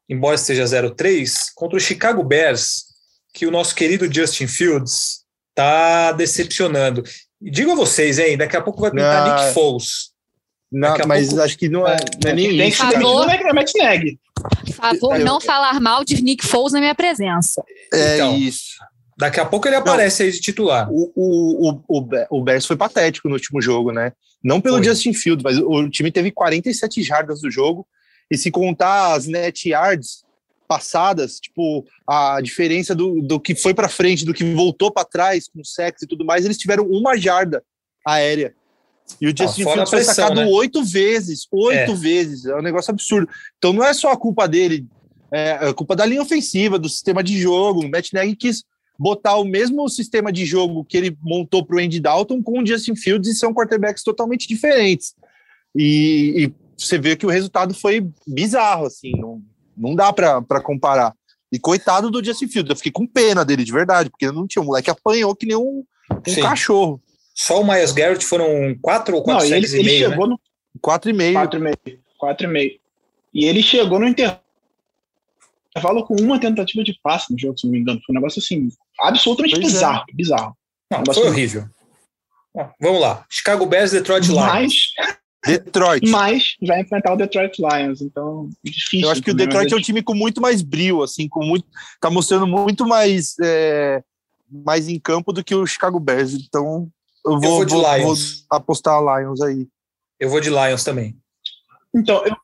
Speaker 2: embora esteja 0-3, contra o Chicago Bears, que o nosso querido Justin Fields está decepcionando. E digo a vocês, hein, daqui a pouco vai pintar
Speaker 5: Não.
Speaker 2: Nick Foles.
Speaker 5: Não, mas
Speaker 2: pouco-
Speaker 5: acho que não é, não é nem
Speaker 3: Tem que
Speaker 5: isso.
Speaker 3: ser
Speaker 5: cara.
Speaker 4: Favor.
Speaker 3: Matt Nagy.
Speaker 4: Favor,
Speaker 5: Eu-
Speaker 4: não falar mal de Nick Foles na minha presença.
Speaker 5: É
Speaker 2: Então.
Speaker 5: isso.
Speaker 2: Daqui a pouco ele aparece aí de titular.
Speaker 5: O, o, o, o Bears foi patético no último jogo, né? Não pelo
Speaker 2: Foi.
Speaker 5: Justin Fields, mas o time teve 47 jardas do jogo. E se contar as net yards passadas, tipo, a diferença do, do que foi para frente, do que voltou para trás, com sexo e tudo mais, eles tiveram uma jarda aérea. E o Justin
Speaker 2: fora
Speaker 5: Fields foi sacado
Speaker 2: né?
Speaker 5: oito vezes, oito vezes. É um negócio absurdo. Então não é só a culpa dele, é a culpa da linha ofensiva, do sistema de jogo. O Matt Nagy quis botar o mesmo sistema de jogo que ele montou para o Andy Dalton com o Justin Fields e são quarterbacks totalmente diferentes. E, e você vê que o resultado foi bizarro, assim, não, não dá para comparar. E coitado do Justin Fields, eu fiquei com pena dele de verdade, porque não tinha. O moleque apanhou que nem um, um cachorro.
Speaker 2: Só o Myers Garrett foram quatro ou quatro
Speaker 3: Não, ele,
Speaker 2: e
Speaker 3: ele
Speaker 2: meio,
Speaker 3: chegou
Speaker 2: né?
Speaker 3: no
Speaker 5: Quatro e meio.
Speaker 3: 4,5. 4,5. E ele chegou no intervalo com uma tentativa de passe no jogo, se não me engano. Foi um negócio assim, absolutamente
Speaker 5: Pois é.
Speaker 3: bizarro. Bizarro.
Speaker 2: Não,
Speaker 3: Negócio-
Speaker 2: foi horrível. Ó, Vamos lá. Chicago Bears, Detroit Lions.
Speaker 3: Mas,
Speaker 5: Detroit.
Speaker 3: mas vai enfrentar o Detroit Lions, então difícil.
Speaker 5: Eu acho que o Detroit é um time com muito mais brilho, assim, com muito, tá mostrando muito mais, é, mais em campo do que o Chicago Bears. Então, eu vou,
Speaker 2: vou de
Speaker 5: vou-
Speaker 2: Lions.
Speaker 5: vou apostar Lions aí.
Speaker 2: Eu vou de Lions também.
Speaker 3: Então, eu,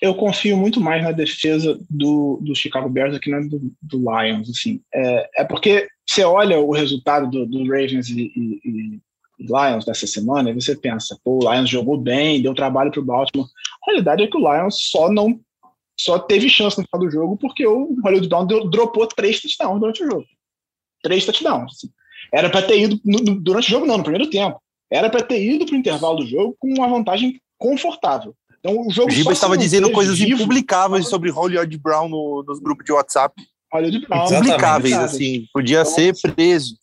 Speaker 3: eu confio muito mais na defesa do, do Chicago Bears do que na do, do Lions. Assim. É, é porque você olha o resultado do, do Ravens e, e- e Lions dessa semana e você pensa, pô, o Lions jogou bem, deu trabalho para o Baltimore. A realidade é que o Lions só não só teve chance no final do jogo porque o Hollywood Brown deu- dropou três touchdowns durante o jogo. Três touchdowns. assim. Era para ter ido no- no- durante o jogo, não, no primeiro tempo. Era para ter ido para o intervalo do jogo com uma vantagem confortável. Então o jogo
Speaker 5: O Giba estava dizendo coisas
Speaker 3: vivo
Speaker 5: impublicáveis sobre Hollywood Brown no- nos grupos de WhatsApp.
Speaker 3: Hollywood Brown.
Speaker 5: Impublicáveis, assim. Podia ser preso.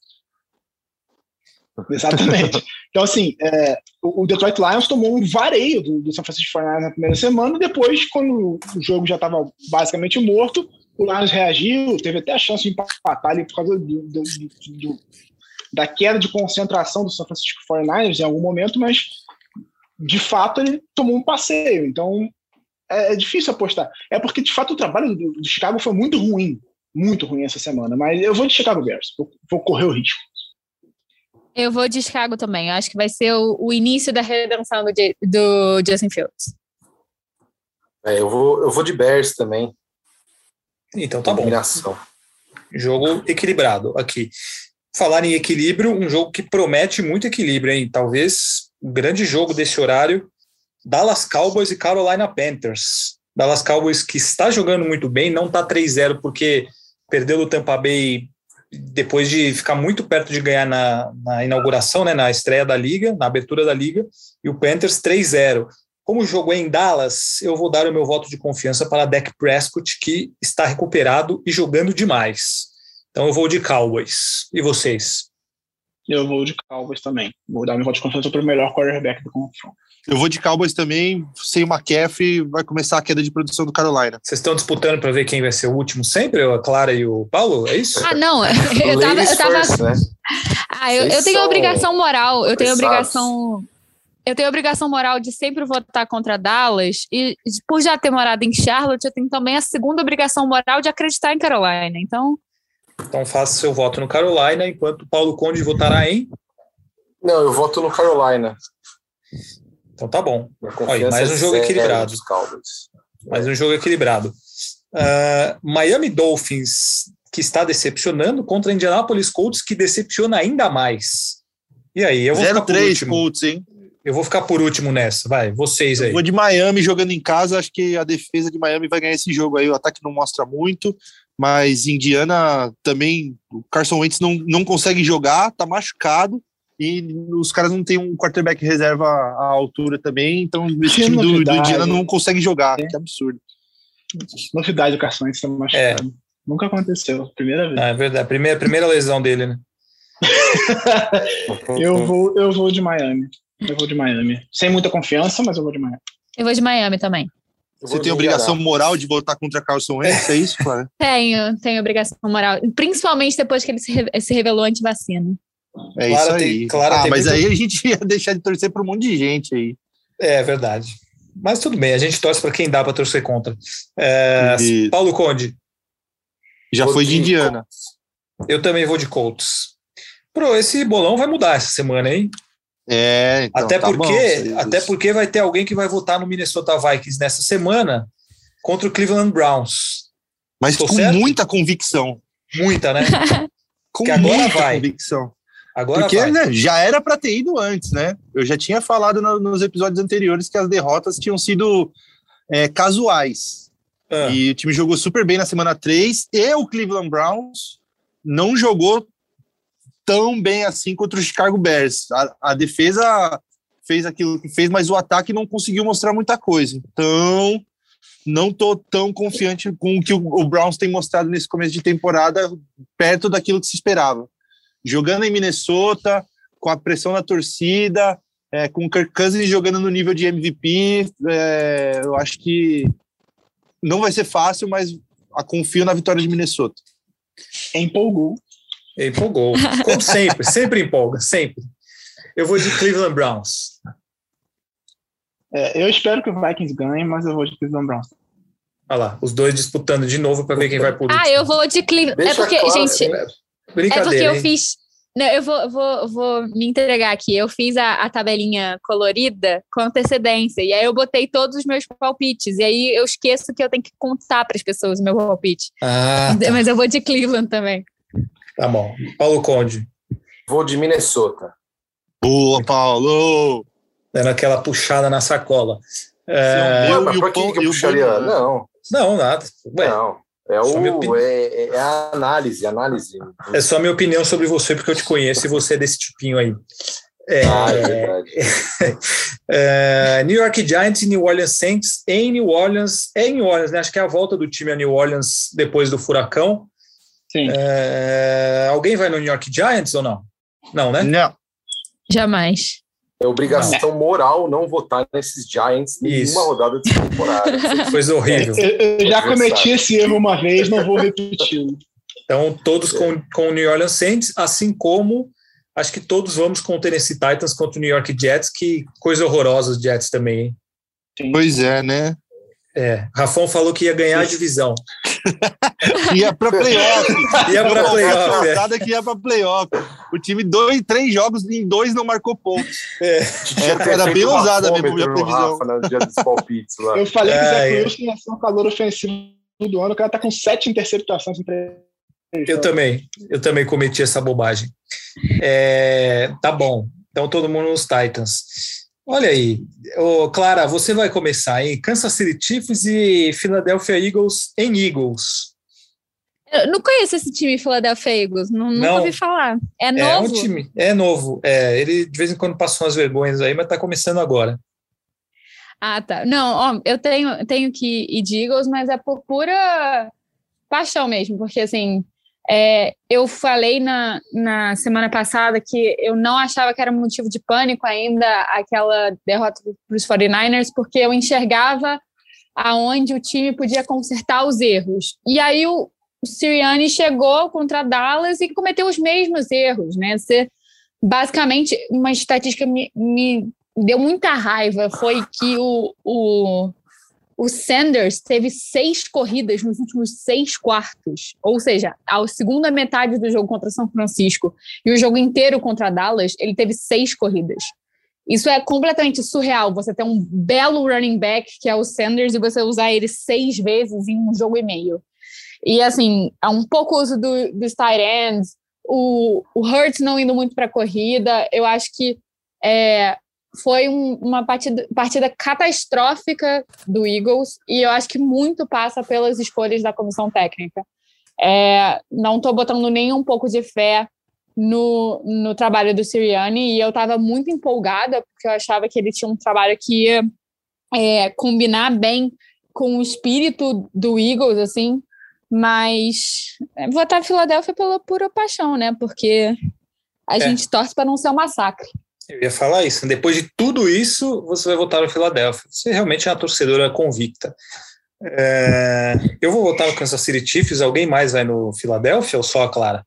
Speaker 3: Exatamente. Então, assim, é, o Detroit Lions tomou um vareio do, do San Francisco 49ers na primeira semana, depois, quando o jogo já estava basicamente morto, o Lions reagiu, teve até a chance de empatar ali por causa do- do- do- da queda de concentração do San Francisco 49ers em algum momento, mas de fato ele tomou um passeio. Então é, é difícil apostar. É porque, de fato, o trabalho do, do Chicago foi muito ruim. Muito ruim essa semana. Mas eu vou de Chicago Bears. Vou, vou correr o risco.
Speaker 4: Eu vou de Chicago também. Eu acho que vai ser o, o início da redenção do, do Justin Fields.
Speaker 6: É, eu, vou, eu vou de Bears também.
Speaker 2: Então tá bom.
Speaker 6: Combinação.
Speaker 2: Jogo equilibrado aqui. Falar em equilíbrio, um jogo que promete muito equilíbrio, hein? Talvez o grande jogo desse horário, Dallas Cowboys e Carolina Panthers. Dallas Cowboys que está jogando muito bem, não está 3-0 porque perdeu do Tampa Bay depois de ficar muito perto de ganhar na, na inauguração, né, na estreia da liga, na abertura da liga, e o Panthers 3-0. Como o jogo é em Dallas, eu vou dar o meu voto de confiança para Dak Prescott, que está recuperado e jogando demais. Então eu vou de Cowboys. E vocês?
Speaker 3: Eu vou de Cowboys também. Vou dar meu voto de confiança para o melhor quarterback do confronto.
Speaker 5: Eu vou de Cowboys também, sem o McCaffrey, vai começar a queda de produção do Carolina.
Speaker 2: Vocês estão disputando para ver quem vai ser o último sempre? A Clara e o Paulo? É isso?
Speaker 4: Ah, não. Eu tava. Eu tava
Speaker 6: first, né?
Speaker 4: ah, eu, eu tenho
Speaker 6: são
Speaker 4: obrigação moral. Eu tenho obrigação. Eu tenho obrigação moral de sempre votar contra Dallas. E por já ter morado em Charlotte, eu tenho também a segunda obrigação moral de acreditar em Carolina. Então,
Speaker 2: Então faça seu voto no Carolina, enquanto o Paulo Conde votará em.
Speaker 6: Não, eu voto no Carolina.
Speaker 2: Então tá bom. Olha,
Speaker 6: confiança
Speaker 2: mais um
Speaker 6: é
Speaker 2: jogo equilibrado. Mais um jogo equilibrado. Ah, Miami Dolphins, que está decepcionando, contra Indianapolis Colts, que decepciona ainda mais. E aí, eu vou ficar por
Speaker 5: 0-3
Speaker 2: último.
Speaker 5: Colts, hein?
Speaker 2: Eu vou ficar por último nessa. Vai, vocês aí.
Speaker 5: Eu vou de Miami jogando em casa. Acho que a defesa de Miami vai ganhar esse jogo aí. O ataque não mostra muito, mas Indiana também. O Carson Wentz não, não consegue jogar, tá machucado. E os caras não têm um quarterback reserva à altura também. Então, esse
Speaker 3: Que
Speaker 5: time do, do. Indiana não consegue jogar.
Speaker 3: É.
Speaker 5: Que absurdo.
Speaker 3: Novidade do Carson Wentz ser machucado. Nunca aconteceu. Primeira vez.
Speaker 2: Ah, é verdade. Primeira, primeira lesão dele, né?
Speaker 3: Eu vou, eu vou de Miami. Eu vou de Miami. Sem muita confiança, mas eu vou de Miami.
Speaker 4: eu vou de Miami também.
Speaker 5: Você tem obrigação moral de votar contra Carson Wentz? É isso, Clara?
Speaker 4: Tenho, tenho obrigação moral. Principalmente depois que ele se, re- se revelou anti-vacina.
Speaker 5: É
Speaker 2: Clara
Speaker 5: isso
Speaker 2: tem-
Speaker 5: aí.
Speaker 2: Clara
Speaker 5: ah,
Speaker 2: tem
Speaker 5: mas
Speaker 2: muito-
Speaker 5: aí a gente ia deixar de torcer para um monte de gente aí.
Speaker 2: É verdade. Mas tudo bem, a gente torce para quem dá para torcer contra. É,
Speaker 5: E-
Speaker 2: Paulo Conde,
Speaker 5: Já foi de Indiana.
Speaker 2: eu também vou de Colts. Pro, esse bolão vai mudar essa semana, hein?
Speaker 5: É, então,
Speaker 2: até,
Speaker 5: tá bom,
Speaker 2: porque,
Speaker 5: isso.
Speaker 2: até porque vai ter alguém que vai votar no Minnesota Vikings nessa semana contra o Cleveland Browns.
Speaker 5: Mas
Speaker 2: Tô
Speaker 5: com
Speaker 2: certo?
Speaker 5: muita convicção.
Speaker 2: Muita, né?
Speaker 5: Com
Speaker 2: Que agora
Speaker 5: muita
Speaker 2: vai.
Speaker 5: convicção.
Speaker 2: Agora
Speaker 5: Porque né, já era para ter ido antes, né? Eu já tinha falado no- nos episódios anteriores que as derrotas tinham sido é, casuais.
Speaker 2: Ah,
Speaker 5: E o time jogou super bem na semana 3 e o Cleveland Browns não jogou tão bem assim contra o Chicago Bears. A, a defesa fez aquilo que fez, mas o ataque não conseguiu mostrar muita coisa. Então, não tô tão confiante com o que o, o Browns tem mostrado nesse começo de temporada, perto daquilo que se esperava. Jogando em Minnesota, com a pressão da torcida, é, com o Kirk Cousins jogando no nível de MVP, é, eu acho que não vai ser fácil, mas confio na vitória de Minnesota.
Speaker 3: Empolgou.
Speaker 2: Empolgou. Como sempre, sempre empolga, sempre. Eu vou de Cleveland Browns.
Speaker 3: É, eu espero que o Vikings ganhe, mas eu vou de Cleveland Browns.
Speaker 2: Olha lá, os dois disputando de novo para ver quem vai por
Speaker 4: Ah, eu vou de Cleveland. É porque, claro, gente. É porque eu hein? fiz. Não, eu vou, vou, vou me entregar aqui. Eu fiz a, a, tabelinha colorida com antecedência. E aí eu botei todos os meus palpites. E aí eu esqueço que eu tenho que contar para as pessoas o meu palpite.
Speaker 2: Ah,
Speaker 4: tá. Mas eu vou de Cleveland também.
Speaker 2: Tá bom. Paulo Conde.
Speaker 6: Vou de Minnesota.
Speaker 5: Boa, Paulo!
Speaker 2: Dando aquela puxada na sacola.
Speaker 6: É... Pra que, que eu puxaria? Não.
Speaker 2: Não, nada.
Speaker 6: Ué, não. É, o, é, é, a análise, análise.
Speaker 2: É só a minha opinião sobre você, porque eu te conheço e você é desse tipinho aí. É, ah, é verdade. é, New York Giants e New Orleans Saints em New Orleans. É em New Orleans, né? Acho que é a volta do time a New Orleans depois do furacão.
Speaker 3: Sim.
Speaker 2: É, alguém vai no New York Giants ou não? Não, né?
Speaker 5: Não.
Speaker 4: Jamais.
Speaker 6: É obrigação moral não votar nesses Giants em nenhuma rodada de temporada.
Speaker 2: Coisa horrível.
Speaker 3: Eu, eu já cometi esse erro uma vez, não vou repetir.
Speaker 2: Então, todos com, com o New Orleans Saints, assim como acho que todos vamos com o Tennessee Titans contra o New York Jets, que coisa horrorosa os Jets também, hein?
Speaker 5: Pois é, né?
Speaker 2: É, Rafão falou que ia ganhar a divisão.
Speaker 5: Ia para playoff.
Speaker 2: ia para playoff.
Speaker 5: É. que ia para playoff. O time, dois, três jogos, em dois não marcou pontos. É.
Speaker 6: É, era bem ousada mesmo a minha previsão. Rafa,
Speaker 3: Eu falei que o Zé Wilson ia ser um calor ofensivo do ano, o cara tá com sete interceptações em três.
Speaker 2: Eu também, eu também cometi essa bobagem. É, tá bom. Então todo mundo nos Titans. Olha aí, Ô, Clara, você vai começar em Kansas City Chiefs e Philadelphia Eagles em Eagles.
Speaker 4: Eu não conheço esse time Philadelphia Eagles, não, nunca ouvi falar. É novo?
Speaker 2: É um time, é novo. É, ele de vez em quando passou umas vergonhas aí, mas tá começando agora.
Speaker 4: Ah, tá. Não, ó, eu tenho, tenho que ir de Eagles, mas é por pura paixão mesmo, porque assim, é, eu falei na, na semana passada que eu não achava que era motivo de pânico ainda aquela derrota para os 49ers, porque eu enxergava aonde o time podia consertar os erros. E aí o, Sirianni chegou contra Dallas e cometeu os mesmos erros, né? Você, basicamente, uma estatística me, me deu muita raiva foi que o, o o Sanders teve seis corridas nos últimos seis quartos, ou seja, a segunda metade do jogo contra São Francisco e o jogo inteiro contra Dallas, ele teve seis corridas. Isso é completamente surreal. Você ter um belo running back, que é o Sanders, e você usar ele seis vezes em um jogo e meio. E, assim, há um pouco uso do, dos tight ends, o, o Hurts não indo muito para a corrida. Eu acho que é, foi um, uma partida, partida catastrófica do Eagles e eu acho que muito passa pelas escolhas da comissão técnica. É, não estou botando nem um pouco de fé no, no trabalho do Sirianni e eu estava muito empolgada porque eu achava que ele tinha um trabalho que ia é, combinar bem com o espírito do Eagles, assim, mas votar Filadélfia pela pura paixão, né? Porque a é. gente torce para não ser um massacre.
Speaker 2: Eu ia falar isso. Depois de tudo isso, você vai votar no Philadelphia. Você realmente é uma torcedora convicta. É, eu vou votar no Kansas City Chiefs. Alguém mais vai no Philadelphia ou só a Clara?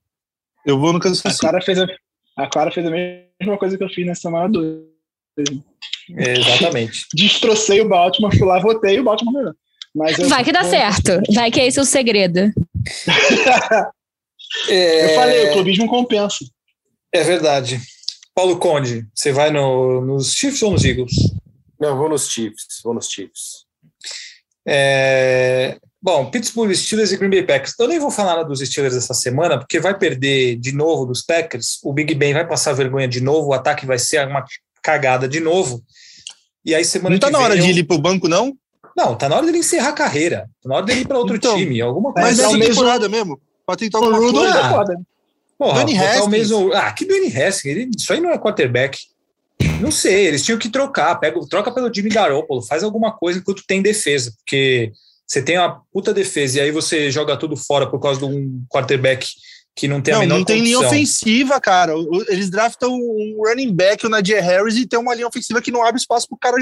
Speaker 5: Eu vou no Kansas City.
Speaker 3: A Clara fez a, a, Clara fez a mesma coisa que eu fiz na semana 2.
Speaker 2: É, exatamente.
Speaker 3: Destrocei o Baltimore, fui lá, votei e o Baltimore ganhou.
Speaker 4: Mas vai que dá certo. Vai que é esse o segredo.
Speaker 3: é... Eu falei, o clubismo compensa.
Speaker 2: É verdade. Paulo Conde, você vai no, nos Chiefs ou nos Eagles?
Speaker 6: Não, vou nos Chiefs, vou nos Chiefs.
Speaker 2: É, bom, Pittsburgh Steelers e Green Bay Packers. Eu nem vou falar dos Steelers essa semana, porque vai perder de novo dos Packers, o Big Ben vai passar vergonha de novo, o ataque vai ser uma cagada de novo. E aí semana
Speaker 5: Não tá
Speaker 2: na
Speaker 5: hora
Speaker 2: eu...
Speaker 5: de ir pro banco, não?
Speaker 2: Não, tá na hora dele encerrar a carreira. Tá na hora dele ir para outro então, time, alguma coisa.
Speaker 5: Mas é temporada mesmo. Pode tentar alguma
Speaker 2: coisa. Porra, Dwayne Haskins. Mesmo... Ah, que Dwayne Haskins? Ele... Isso aí não é quarterback. Não sei, eles tinham que trocar. Pega, troca pelo Jimmy Garoppolo, faz alguma coisa enquanto tem defesa, porque você tem uma puta defesa e aí você joga tudo fora por causa de um quarterback que não tem
Speaker 5: não,
Speaker 2: a menor
Speaker 5: Não tem linha
Speaker 2: condição.
Speaker 5: ofensiva, cara. Eles draftam um running back, o Nadir Harris, e tem uma linha ofensiva que não abre espaço pro cara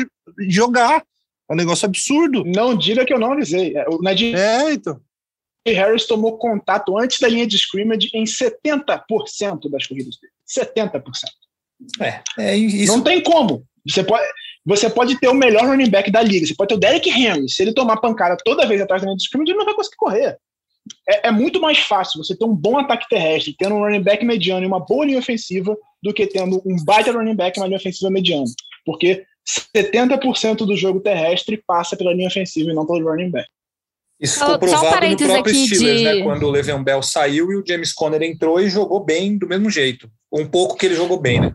Speaker 5: jogar. É um negócio absurdo.
Speaker 3: Não diga que eu não avisei. É, o Nadir
Speaker 5: É, então.
Speaker 3: Harris tomou contato antes da linha de scrimmage em 70% das corridas dele. 70%.
Speaker 2: É, é isso.
Speaker 3: Não tem como. Você pode, você pode ter o melhor running back da liga. Você pode ter o Derrick Henry. Se ele tomar pancada toda vez atrás da linha de scrimmage, ele não vai conseguir correr. É, é, muito mais fácil você ter um bom ataque terrestre, tendo um running back mediano e uma boa linha ofensiva, do que tendo um baita running back e uma linha ofensiva mediana. Porque 70% do jogo terrestre passa pela linha ofensiva e não pelo running back.
Speaker 2: Isso ficou provado no próprio Steelers, de... né? Quando o Le'Veon Bell saiu e o James Conner entrou e jogou bem do mesmo jeito. Um pouco que ele jogou bem, né?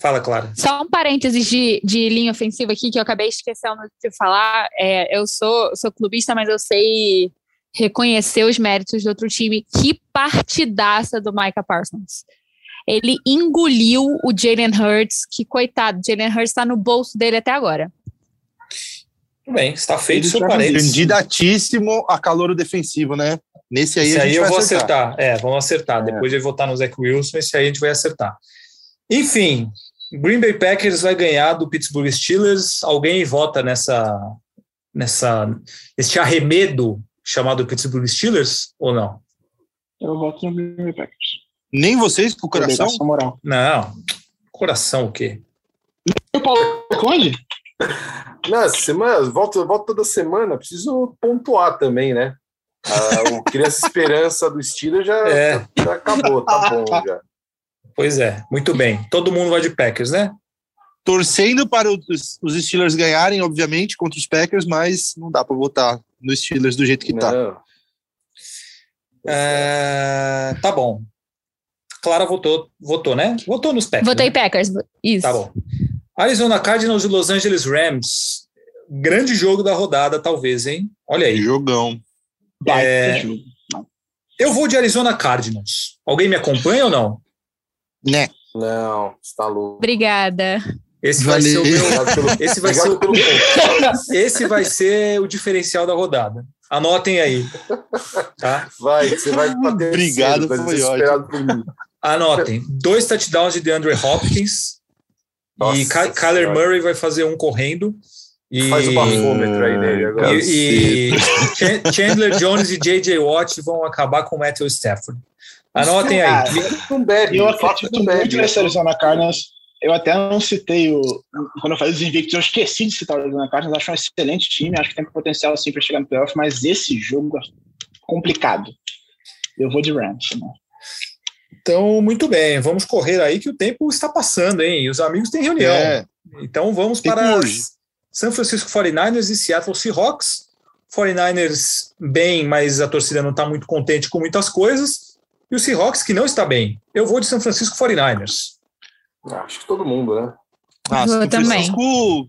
Speaker 2: Fala, Clara.
Speaker 4: Só um parênteses de, de linha ofensiva aqui que eu acabei esquecendo de falar. É, eu sou, sou clubista, mas eu sei reconhecer os méritos do outro time. Que partidaça do Micah Parsons. Ele engoliu o Jalen Hurts, que coitado, Jalen Hurts está no bolso dele até agora.
Speaker 2: Tudo bem, está feito seu parênteses.
Speaker 5: Candidatíssimo a calor defensivo, né? Nesse aí
Speaker 2: esse
Speaker 5: a gente
Speaker 2: aí eu
Speaker 5: vai
Speaker 2: vou
Speaker 5: acertar.
Speaker 2: acertar. É, vamos acertar.
Speaker 5: É.
Speaker 2: Depois de votar no Zach Wilson, esse aí a gente vai acertar. Enfim, Green Bay Packers vai ganhar do Pittsburgh Steelers. Alguém vota nessa, nessa, nesse arremedo chamado Pittsburgh Steelers ou não?
Speaker 3: Eu voto no Green Bay Packers.
Speaker 5: Nem vocês com o coração?
Speaker 3: Moral.
Speaker 2: Não. Coração o quê?
Speaker 3: O Paulo Conde?
Speaker 6: Não, semana, volta, volta toda semana, preciso pontuar também, né? Ah, o Criança Esperança do Steelers já,
Speaker 2: É.
Speaker 6: já, já acabou, tá bom já.
Speaker 2: Pois é, muito bem. Todo mundo vai de Packers, né?
Speaker 5: Torcendo para os, os Steelers ganharem, obviamente, contra os Packers, mas não dá para votar no Steelers do jeito que tá.
Speaker 6: Não.
Speaker 2: É, tá bom. Clara votou, votou, né? Votou nos Packers.
Speaker 4: Votei
Speaker 2: né?
Speaker 4: Packers. Isso.
Speaker 2: Tá bom. Arizona Cardinals e Los Angeles Rams. Grande jogo da rodada, talvez, hein? Olha aí.
Speaker 5: Jogão.
Speaker 2: É.
Speaker 3: jogo.
Speaker 2: Eu vou de Arizona Cardinals. Alguém me acompanha ou não?
Speaker 5: Né?
Speaker 6: Não, você tá louco.
Speaker 4: Obrigada.
Speaker 2: Esse vai
Speaker 5: Valeu.
Speaker 2: ser o meu. Esse vai ser o, esse vai ser o diferencial da rodada. Anotem aí. Tá?
Speaker 6: Vai, você vai bater
Speaker 5: Obrigado,
Speaker 6: cedo, tá
Speaker 5: foi
Speaker 6: mim.
Speaker 2: Anotem. Dois touchdowns de DeAndre Hopkins.
Speaker 6: Nossa
Speaker 2: e Ky- Kyler. Murray vai fazer um correndo. E,
Speaker 6: Faz o bafômetro aí nele agora.
Speaker 2: e, e Chan- Chandler Jones e J.J. Watt vão acabar com o Matthew Stafford. Anotem aí.
Speaker 6: Não bebe,
Speaker 3: Eu acredito muito nesse Arizona Cardinals. Eu até não citei o. Quando eu falei dos invictos, eu esqueci de citar o Arizona Cardinals. Acho um excelente time, acho que tem potencial assim para chegar no playoff, mas esse jogo é complicado. Eu vou de Rams. Né?
Speaker 2: Então, muito bem. Vamos correr aí que o tempo está passando, hein? E os amigos têm reunião.
Speaker 5: É.
Speaker 2: Então vamos para. San Francisco 49ers e Seattle Seahawks. 49ers bem, mas a torcida não está muito contente com muitas coisas. E o Seahawks que não está bem. Eu vou de São Francisco 49ers.
Speaker 6: Acho que todo mundo, né?
Speaker 5: Ah,
Speaker 4: Eu
Speaker 5: São
Speaker 4: também.
Speaker 5: Francisco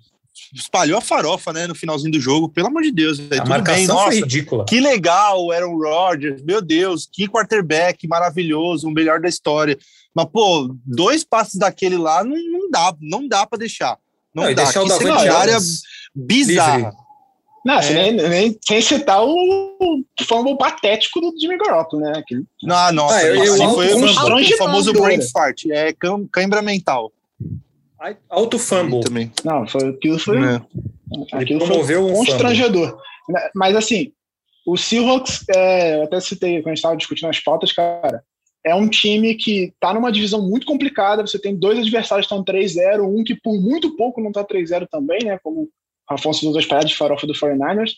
Speaker 5: espalhou a farofa, né, no finalzinho do jogo. Pelo amor de Deus, velho.
Speaker 2: A
Speaker 5: Tudo
Speaker 2: marcação
Speaker 5: bem,
Speaker 2: foi
Speaker 5: nossa.
Speaker 2: ridícula.
Speaker 5: Que legal, o Aaron Rodgers, meu Deus, que quarterback maravilhoso, o melhor da história. Mas, pô, dois passes daquele lá não, não dá, não dá pra deixar. Não,
Speaker 2: Não,
Speaker 5: dá.
Speaker 2: deixar o
Speaker 5: Que secundária bizarra.
Speaker 2: livre.
Speaker 3: Não,
Speaker 5: É.
Speaker 3: nem, nem- sem citar o, o fumble patético do Jimmy Garoppolo, né? Aquele-
Speaker 5: Não, nossa,
Speaker 2: Ah, eu- eu
Speaker 5: foi o, o famoso brain fart, é cãibra mental.
Speaker 2: Alto fumble.
Speaker 5: Também.
Speaker 3: Não, foi, aquilo foi,
Speaker 5: É.
Speaker 3: aquilo
Speaker 2: promoveu
Speaker 3: foi
Speaker 2: um
Speaker 3: constrangedor. Mas assim, o Seahawks, é, eu até citei quando a gente estava discutindo as pautas, cara, é um time que tá numa divisão muito complicada. Você tem dois adversários que estão 3-0, um que por muito pouco não tá 3-0 também, né? Como o Afonso dos dois paradas de farofa do 49ers.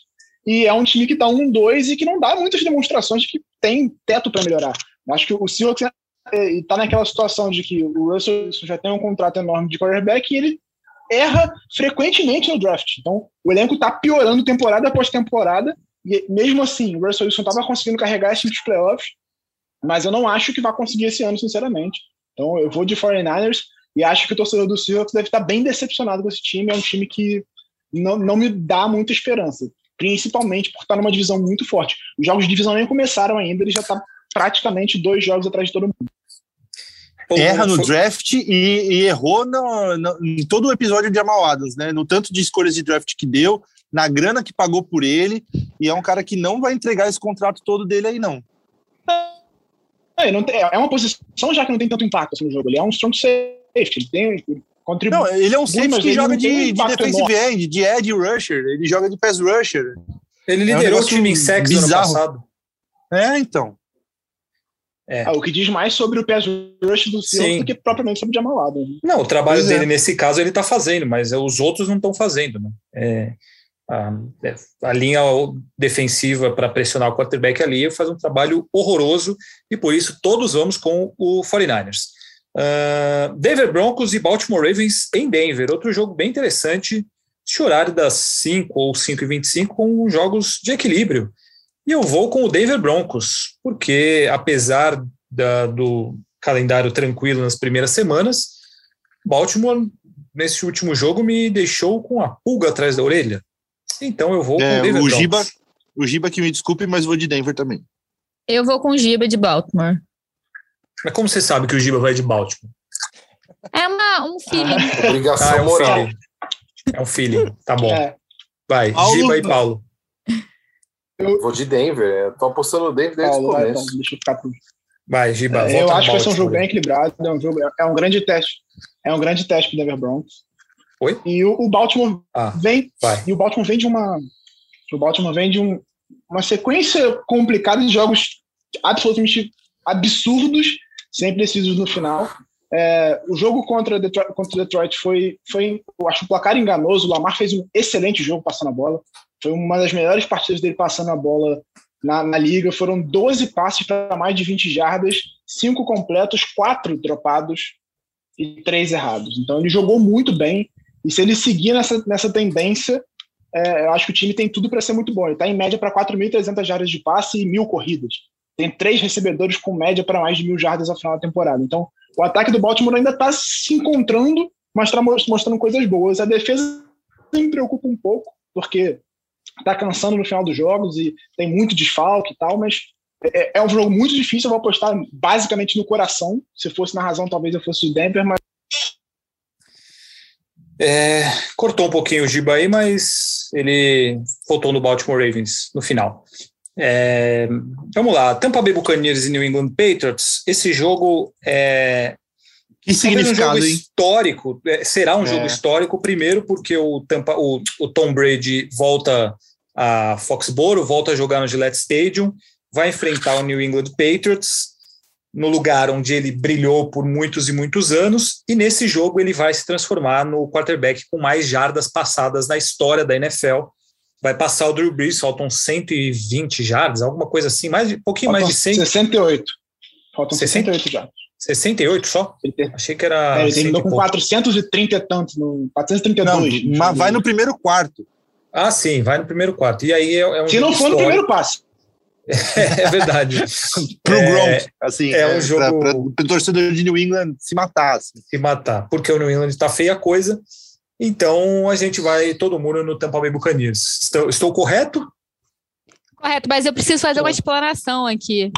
Speaker 3: E é um time que tá 1-2 e que não dá muitas demonstrações de que tem teto para melhorar. Acho que o Seahawks é, e tá naquela situação de que o Russell já tem um contrato enorme de quarterback e ele erra frequentemente no draft. Então, o elenco tá piorando temporada após temporada, e mesmo assim, o Russell Wilson tava conseguindo carregar esse time dos playoffs, mas eu não acho que vai conseguir esse ano, sinceramente. Então, eu vou de 49ers e acho que o torcedor do Seahawks deve estar bem decepcionado com esse time. É um time que não, não me dá muita esperança, principalmente por estar numa divisão muito forte. Os jogos de divisão nem começaram ainda, ele já tá praticamente dois jogos atrás de todo mundo.
Speaker 5: Erra no draft e, e errou no- no- em todo o episódio de Jamal Adams, né? No tanto de escolhas de draft que deu, na grana que pagou por ele, e é um cara que não vai entregar esse contrato todo dele aí, não.
Speaker 3: É, não tem, é uma posição já que não tem tanto impacto assim, no jogo. Ele é um strong safety. Ele tem. Contribui,
Speaker 5: Não, ele é um safety
Speaker 3: mas
Speaker 5: que
Speaker 3: ele
Speaker 5: joga de, de defensive end, de edge rusher, ele joga de pass rusher.
Speaker 2: Ele
Speaker 5: É um
Speaker 2: liderou o time em no ano passado.
Speaker 5: É, então.
Speaker 2: É.
Speaker 3: Ah, o que diz mais sobre o pass rush do. Seahawks do que propriamente sobre o Jamal Adams.
Speaker 2: Não, o trabalho
Speaker 5: Pois é.
Speaker 2: dele nesse caso ele está fazendo, mas os outros não estão fazendo. Né? É, a, é, a linha defensiva para pressionar o quarterback ali faz um trabalho horroroso e por isso todos vamos com o 49ers. Uh, Denver Broncos e Baltimore Ravens em Denver, outro jogo bem interessante, esse horário das 5 ou 5 e 25 com jogos de equilíbrio. E eu vou com o Denver Broncos, porque apesar da, do calendário tranquilo nas primeiras semanas, Baltimore, nesse último jogo, me deixou com a pulga atrás da orelha. Então eu vou
Speaker 5: É,
Speaker 2: com o Denver
Speaker 5: o
Speaker 2: Broncos.
Speaker 5: Giba, o Giba que me desculpe, mas vou de Denver também.
Speaker 4: Eu vou com o Giba de Baltimore.
Speaker 2: Mas como você sabe que o Giba vai de Baltimore?
Speaker 4: É uma, um feeling.
Speaker 6: Obrigação
Speaker 2: Ah, é um
Speaker 6: moral.
Speaker 2: feeling. É um feeling. Tá bom.
Speaker 3: É,
Speaker 2: Vai,
Speaker 5: Paulo-
Speaker 2: Giba e Paulo.
Speaker 6: Vou de Denver. Eu tô apostando no Denver desde o começo.
Speaker 3: então, deixa eu ficar pro
Speaker 2: Vai, Giba.
Speaker 3: É, eu acho que vai ser um
Speaker 2: Baltimore.
Speaker 3: jogo bem equilibrado. É um, jogo, é um grande teste. É um grande teste pro Denver Broncos.
Speaker 2: Oi?
Speaker 3: E o, o Baltimore
Speaker 2: Ah,
Speaker 3: vem.
Speaker 2: vai.
Speaker 3: E o Baltimore vem de uma. O Baltimore vem de um, uma sequência complicada de jogos absolutamente absurdos, sem precisos no final. É, o jogo contra Detroit, contra Detroit foi, foi, eu acho, um placar enganoso. O Lamar fez um excelente jogo passando a bola. Foi uma das melhores partidas dele passando a bola na, na liga. Foram 12 passes para mais de 20 jardas, 5 completos, 4 dropados e 3 errados. Então ele jogou muito bem. E se ele seguir nessa, nessa tendência, é, eu acho que o time tem tudo para ser muito bom. Ele está em média para 4.300 jardas de passe e mil corridas. Tem três recebedores com média para mais de mil jardas ao final da temporada. Então, o ataque do Baltimore ainda está se encontrando, mas está mostrando coisas boas. A defesa me preocupa um pouco, porque está cansando no final dos jogos e tem muito desfalque e tal, mas é, é um jogo muito difícil. Eu vou apostar basicamente no coração. Se fosse na razão, talvez eu fosse o Denver, mas
Speaker 2: É, cortou um pouquinho o Giba aí, mas ele voltou no Baltimore Ravens no final. É, vamos lá, Tampa Bay Buccaneers e New England Patriots. Esse jogo é
Speaker 5: Que
Speaker 2: talvez um
Speaker 5: significado,
Speaker 2: jogo
Speaker 5: hein?
Speaker 2: histórico. é, será um
Speaker 5: É.
Speaker 2: jogo histórico, primeiro porque o, Tampa, o, o Tom Brady volta a Foxborough, volta a jogar no Gillette Stadium, vai enfrentar o New England Patriots no lugar onde ele brilhou por muitos e muitos anos, e nesse jogo ele vai se transformar no quarterback com mais jardas passadas na história da NFL. Vai passar o Drew Brees, faltam 120 jardas, alguma coisa assim, mais, um pouquinho mais de 100,
Speaker 3: 68. Faltam
Speaker 2: 60?
Speaker 3: 68 já.
Speaker 2: 68 só? Achei que era.
Speaker 3: é, ele
Speaker 2: 100 e
Speaker 3: terminou com
Speaker 2: pouco.
Speaker 3: 430 e tantos, no,
Speaker 5: Não,
Speaker 3: 432.
Speaker 5: mas vai no primeiro quarto.
Speaker 2: Ah, sim, vai no primeiro quarto. E aí é, é um
Speaker 3: Se não for no
Speaker 2: histórico.
Speaker 3: primeiro passe.
Speaker 2: É verdade.
Speaker 5: Pro
Speaker 2: É,
Speaker 5: Gronk, assim,
Speaker 2: é um
Speaker 5: pra-
Speaker 2: jogo-
Speaker 5: pra- pro torcedor de New England se matar. assim.
Speaker 2: se matar, porque o New England está feia a coisa. Então a gente vai todo mundo no Tampa Bay Buccaneers. Estou, estou correto?
Speaker 4: Correto, mas eu preciso fazer uma explanação aqui.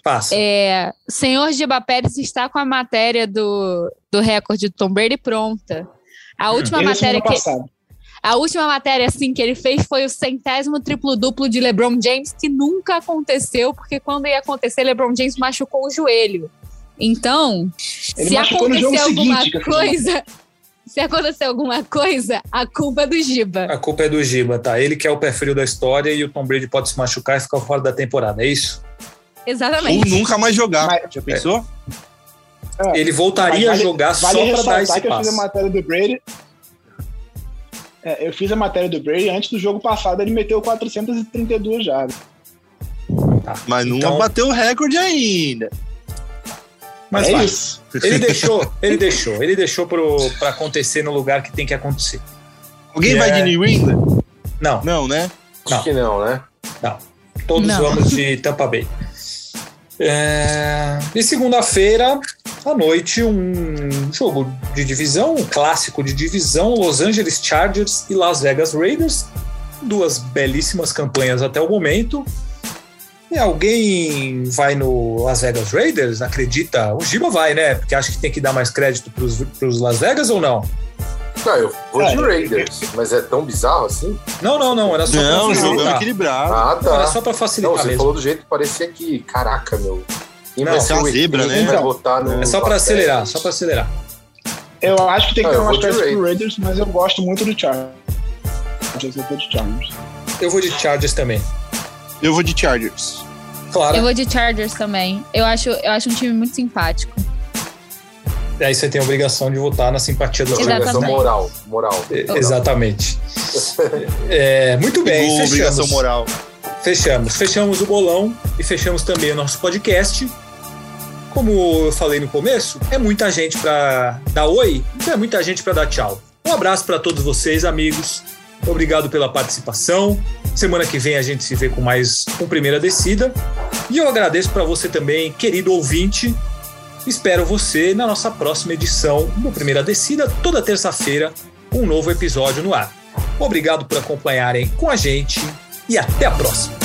Speaker 2: Passa.
Speaker 4: É, o senhor Giba Pérez está com a matéria do, do recorde do Tom Brady pronta. A última
Speaker 3: Desde a
Speaker 4: matéria que,
Speaker 3: passada.
Speaker 4: A última matéria assim que ele fez foi o centésimo triplo-duplo de LeBron James, que nunca aconteceu, porque quando ia acontecer, LeBron James machucou o joelho. Então,
Speaker 3: Ele
Speaker 4: se acontecer alguma
Speaker 3: seguinte a
Speaker 4: coisa, se acontecer alguma coisa, a culpa é do Giba.
Speaker 2: A culpa é do Giba, tá? Ele que é o pé frio da história e o Tom Brady pode se machucar e ficar fora da temporada, é isso?
Speaker 5: Ou
Speaker 4: Exatamente.
Speaker 5: nunca mais jogar.
Speaker 3: Mas-
Speaker 5: Já pensou?
Speaker 3: É,
Speaker 2: Ele voltaria
Speaker 3: mas
Speaker 2: a jogar
Speaker 3: vale
Speaker 2: só para dar esse
Speaker 3: que eu fiz a
Speaker 2: passo.
Speaker 3: matéria do Brady. É, eu fiz a matéria do Brady antes do jogo passado, ele meteu 432 já.
Speaker 2: Tá.
Speaker 5: Mas não
Speaker 2: Então,
Speaker 5: bateu o recorde ainda.
Speaker 2: Mas
Speaker 3: é
Speaker 2: vai.
Speaker 3: isso.
Speaker 2: Ele deixou, ele deixou, ele deixou para acontecer no lugar que tem que acontecer.
Speaker 5: Alguém
Speaker 2: É.
Speaker 5: vai de New England?
Speaker 2: Não,
Speaker 5: Não, né?
Speaker 6: Acho
Speaker 2: Não.
Speaker 6: que não, né?
Speaker 2: Todos
Speaker 4: Não.
Speaker 2: vamos de Tampa Bay. É, E segunda-feira à noite, um jogo de divisão, um clássico de divisão: Los Angeles Chargers e Las Vegas Raiders. Duas belíssimas campanhas até o momento. E alguém vai no Las Vegas Raiders? Acredita? O Giba vai, né? Porque acha que tem que dar mais crédito para os Las Vegas ou não?
Speaker 6: Não, eu vou de
Speaker 3: É,
Speaker 6: Raiders, mas é tão bizarro assim?
Speaker 2: Não, não, não. Era só
Speaker 5: Não,
Speaker 2: para
Speaker 5: jogando
Speaker 2: facilitar.
Speaker 5: equilibrado.
Speaker 6: Ah,
Speaker 2: Não, era
Speaker 6: tá.
Speaker 2: só para
Speaker 6: Não,
Speaker 2: facilitar
Speaker 6: você
Speaker 2: mesmo.
Speaker 6: falou do jeito que parecia que, caraca, meu. Quem
Speaker 2: Não,
Speaker 6: vai
Speaker 2: é
Speaker 6: ser
Speaker 5: uma
Speaker 6: o
Speaker 5: zebra, né?
Speaker 6: vai votar no
Speaker 2: É só para acelerar, só para acelerar.
Speaker 3: Eu acho que tem que
Speaker 6: Ah,
Speaker 3: ter umas peças pro
Speaker 6: Raiders.
Speaker 3: Raiders, mas eu gosto muito do Chargers. Eu vou de Chargers.
Speaker 2: Eu vou de Chargers também.
Speaker 5: Eu vou de Chargers.
Speaker 2: Claro.
Speaker 4: Eu vou de Chargers também. Eu acho, eu acho um time muito simpático.
Speaker 2: Aí você tem a obrigação de votar na simpatia do
Speaker 4: Exatamente.
Speaker 6: Obrigação moral, moral.
Speaker 2: É, Exatamente. É, muito bem,
Speaker 5: Boa obrigação
Speaker 2: fechamos.
Speaker 5: moral.
Speaker 2: Fechamos. Fechamos o bolão e fechamos também o nosso podcast. Como eu falei no começo, é muita gente para dar oi, então é muita gente para dar tchau. Um abraço para todos vocês, amigos. Obrigado pela participação. Semana que vem a gente se vê com mais um Primeira Descida. E eu agradeço para você também, querido ouvinte. Espero você na nossa próxima edição do Primeira Descida, toda terça-feira, um novo episódio no ar. Obrigado por acompanharem com a gente e até a próxima.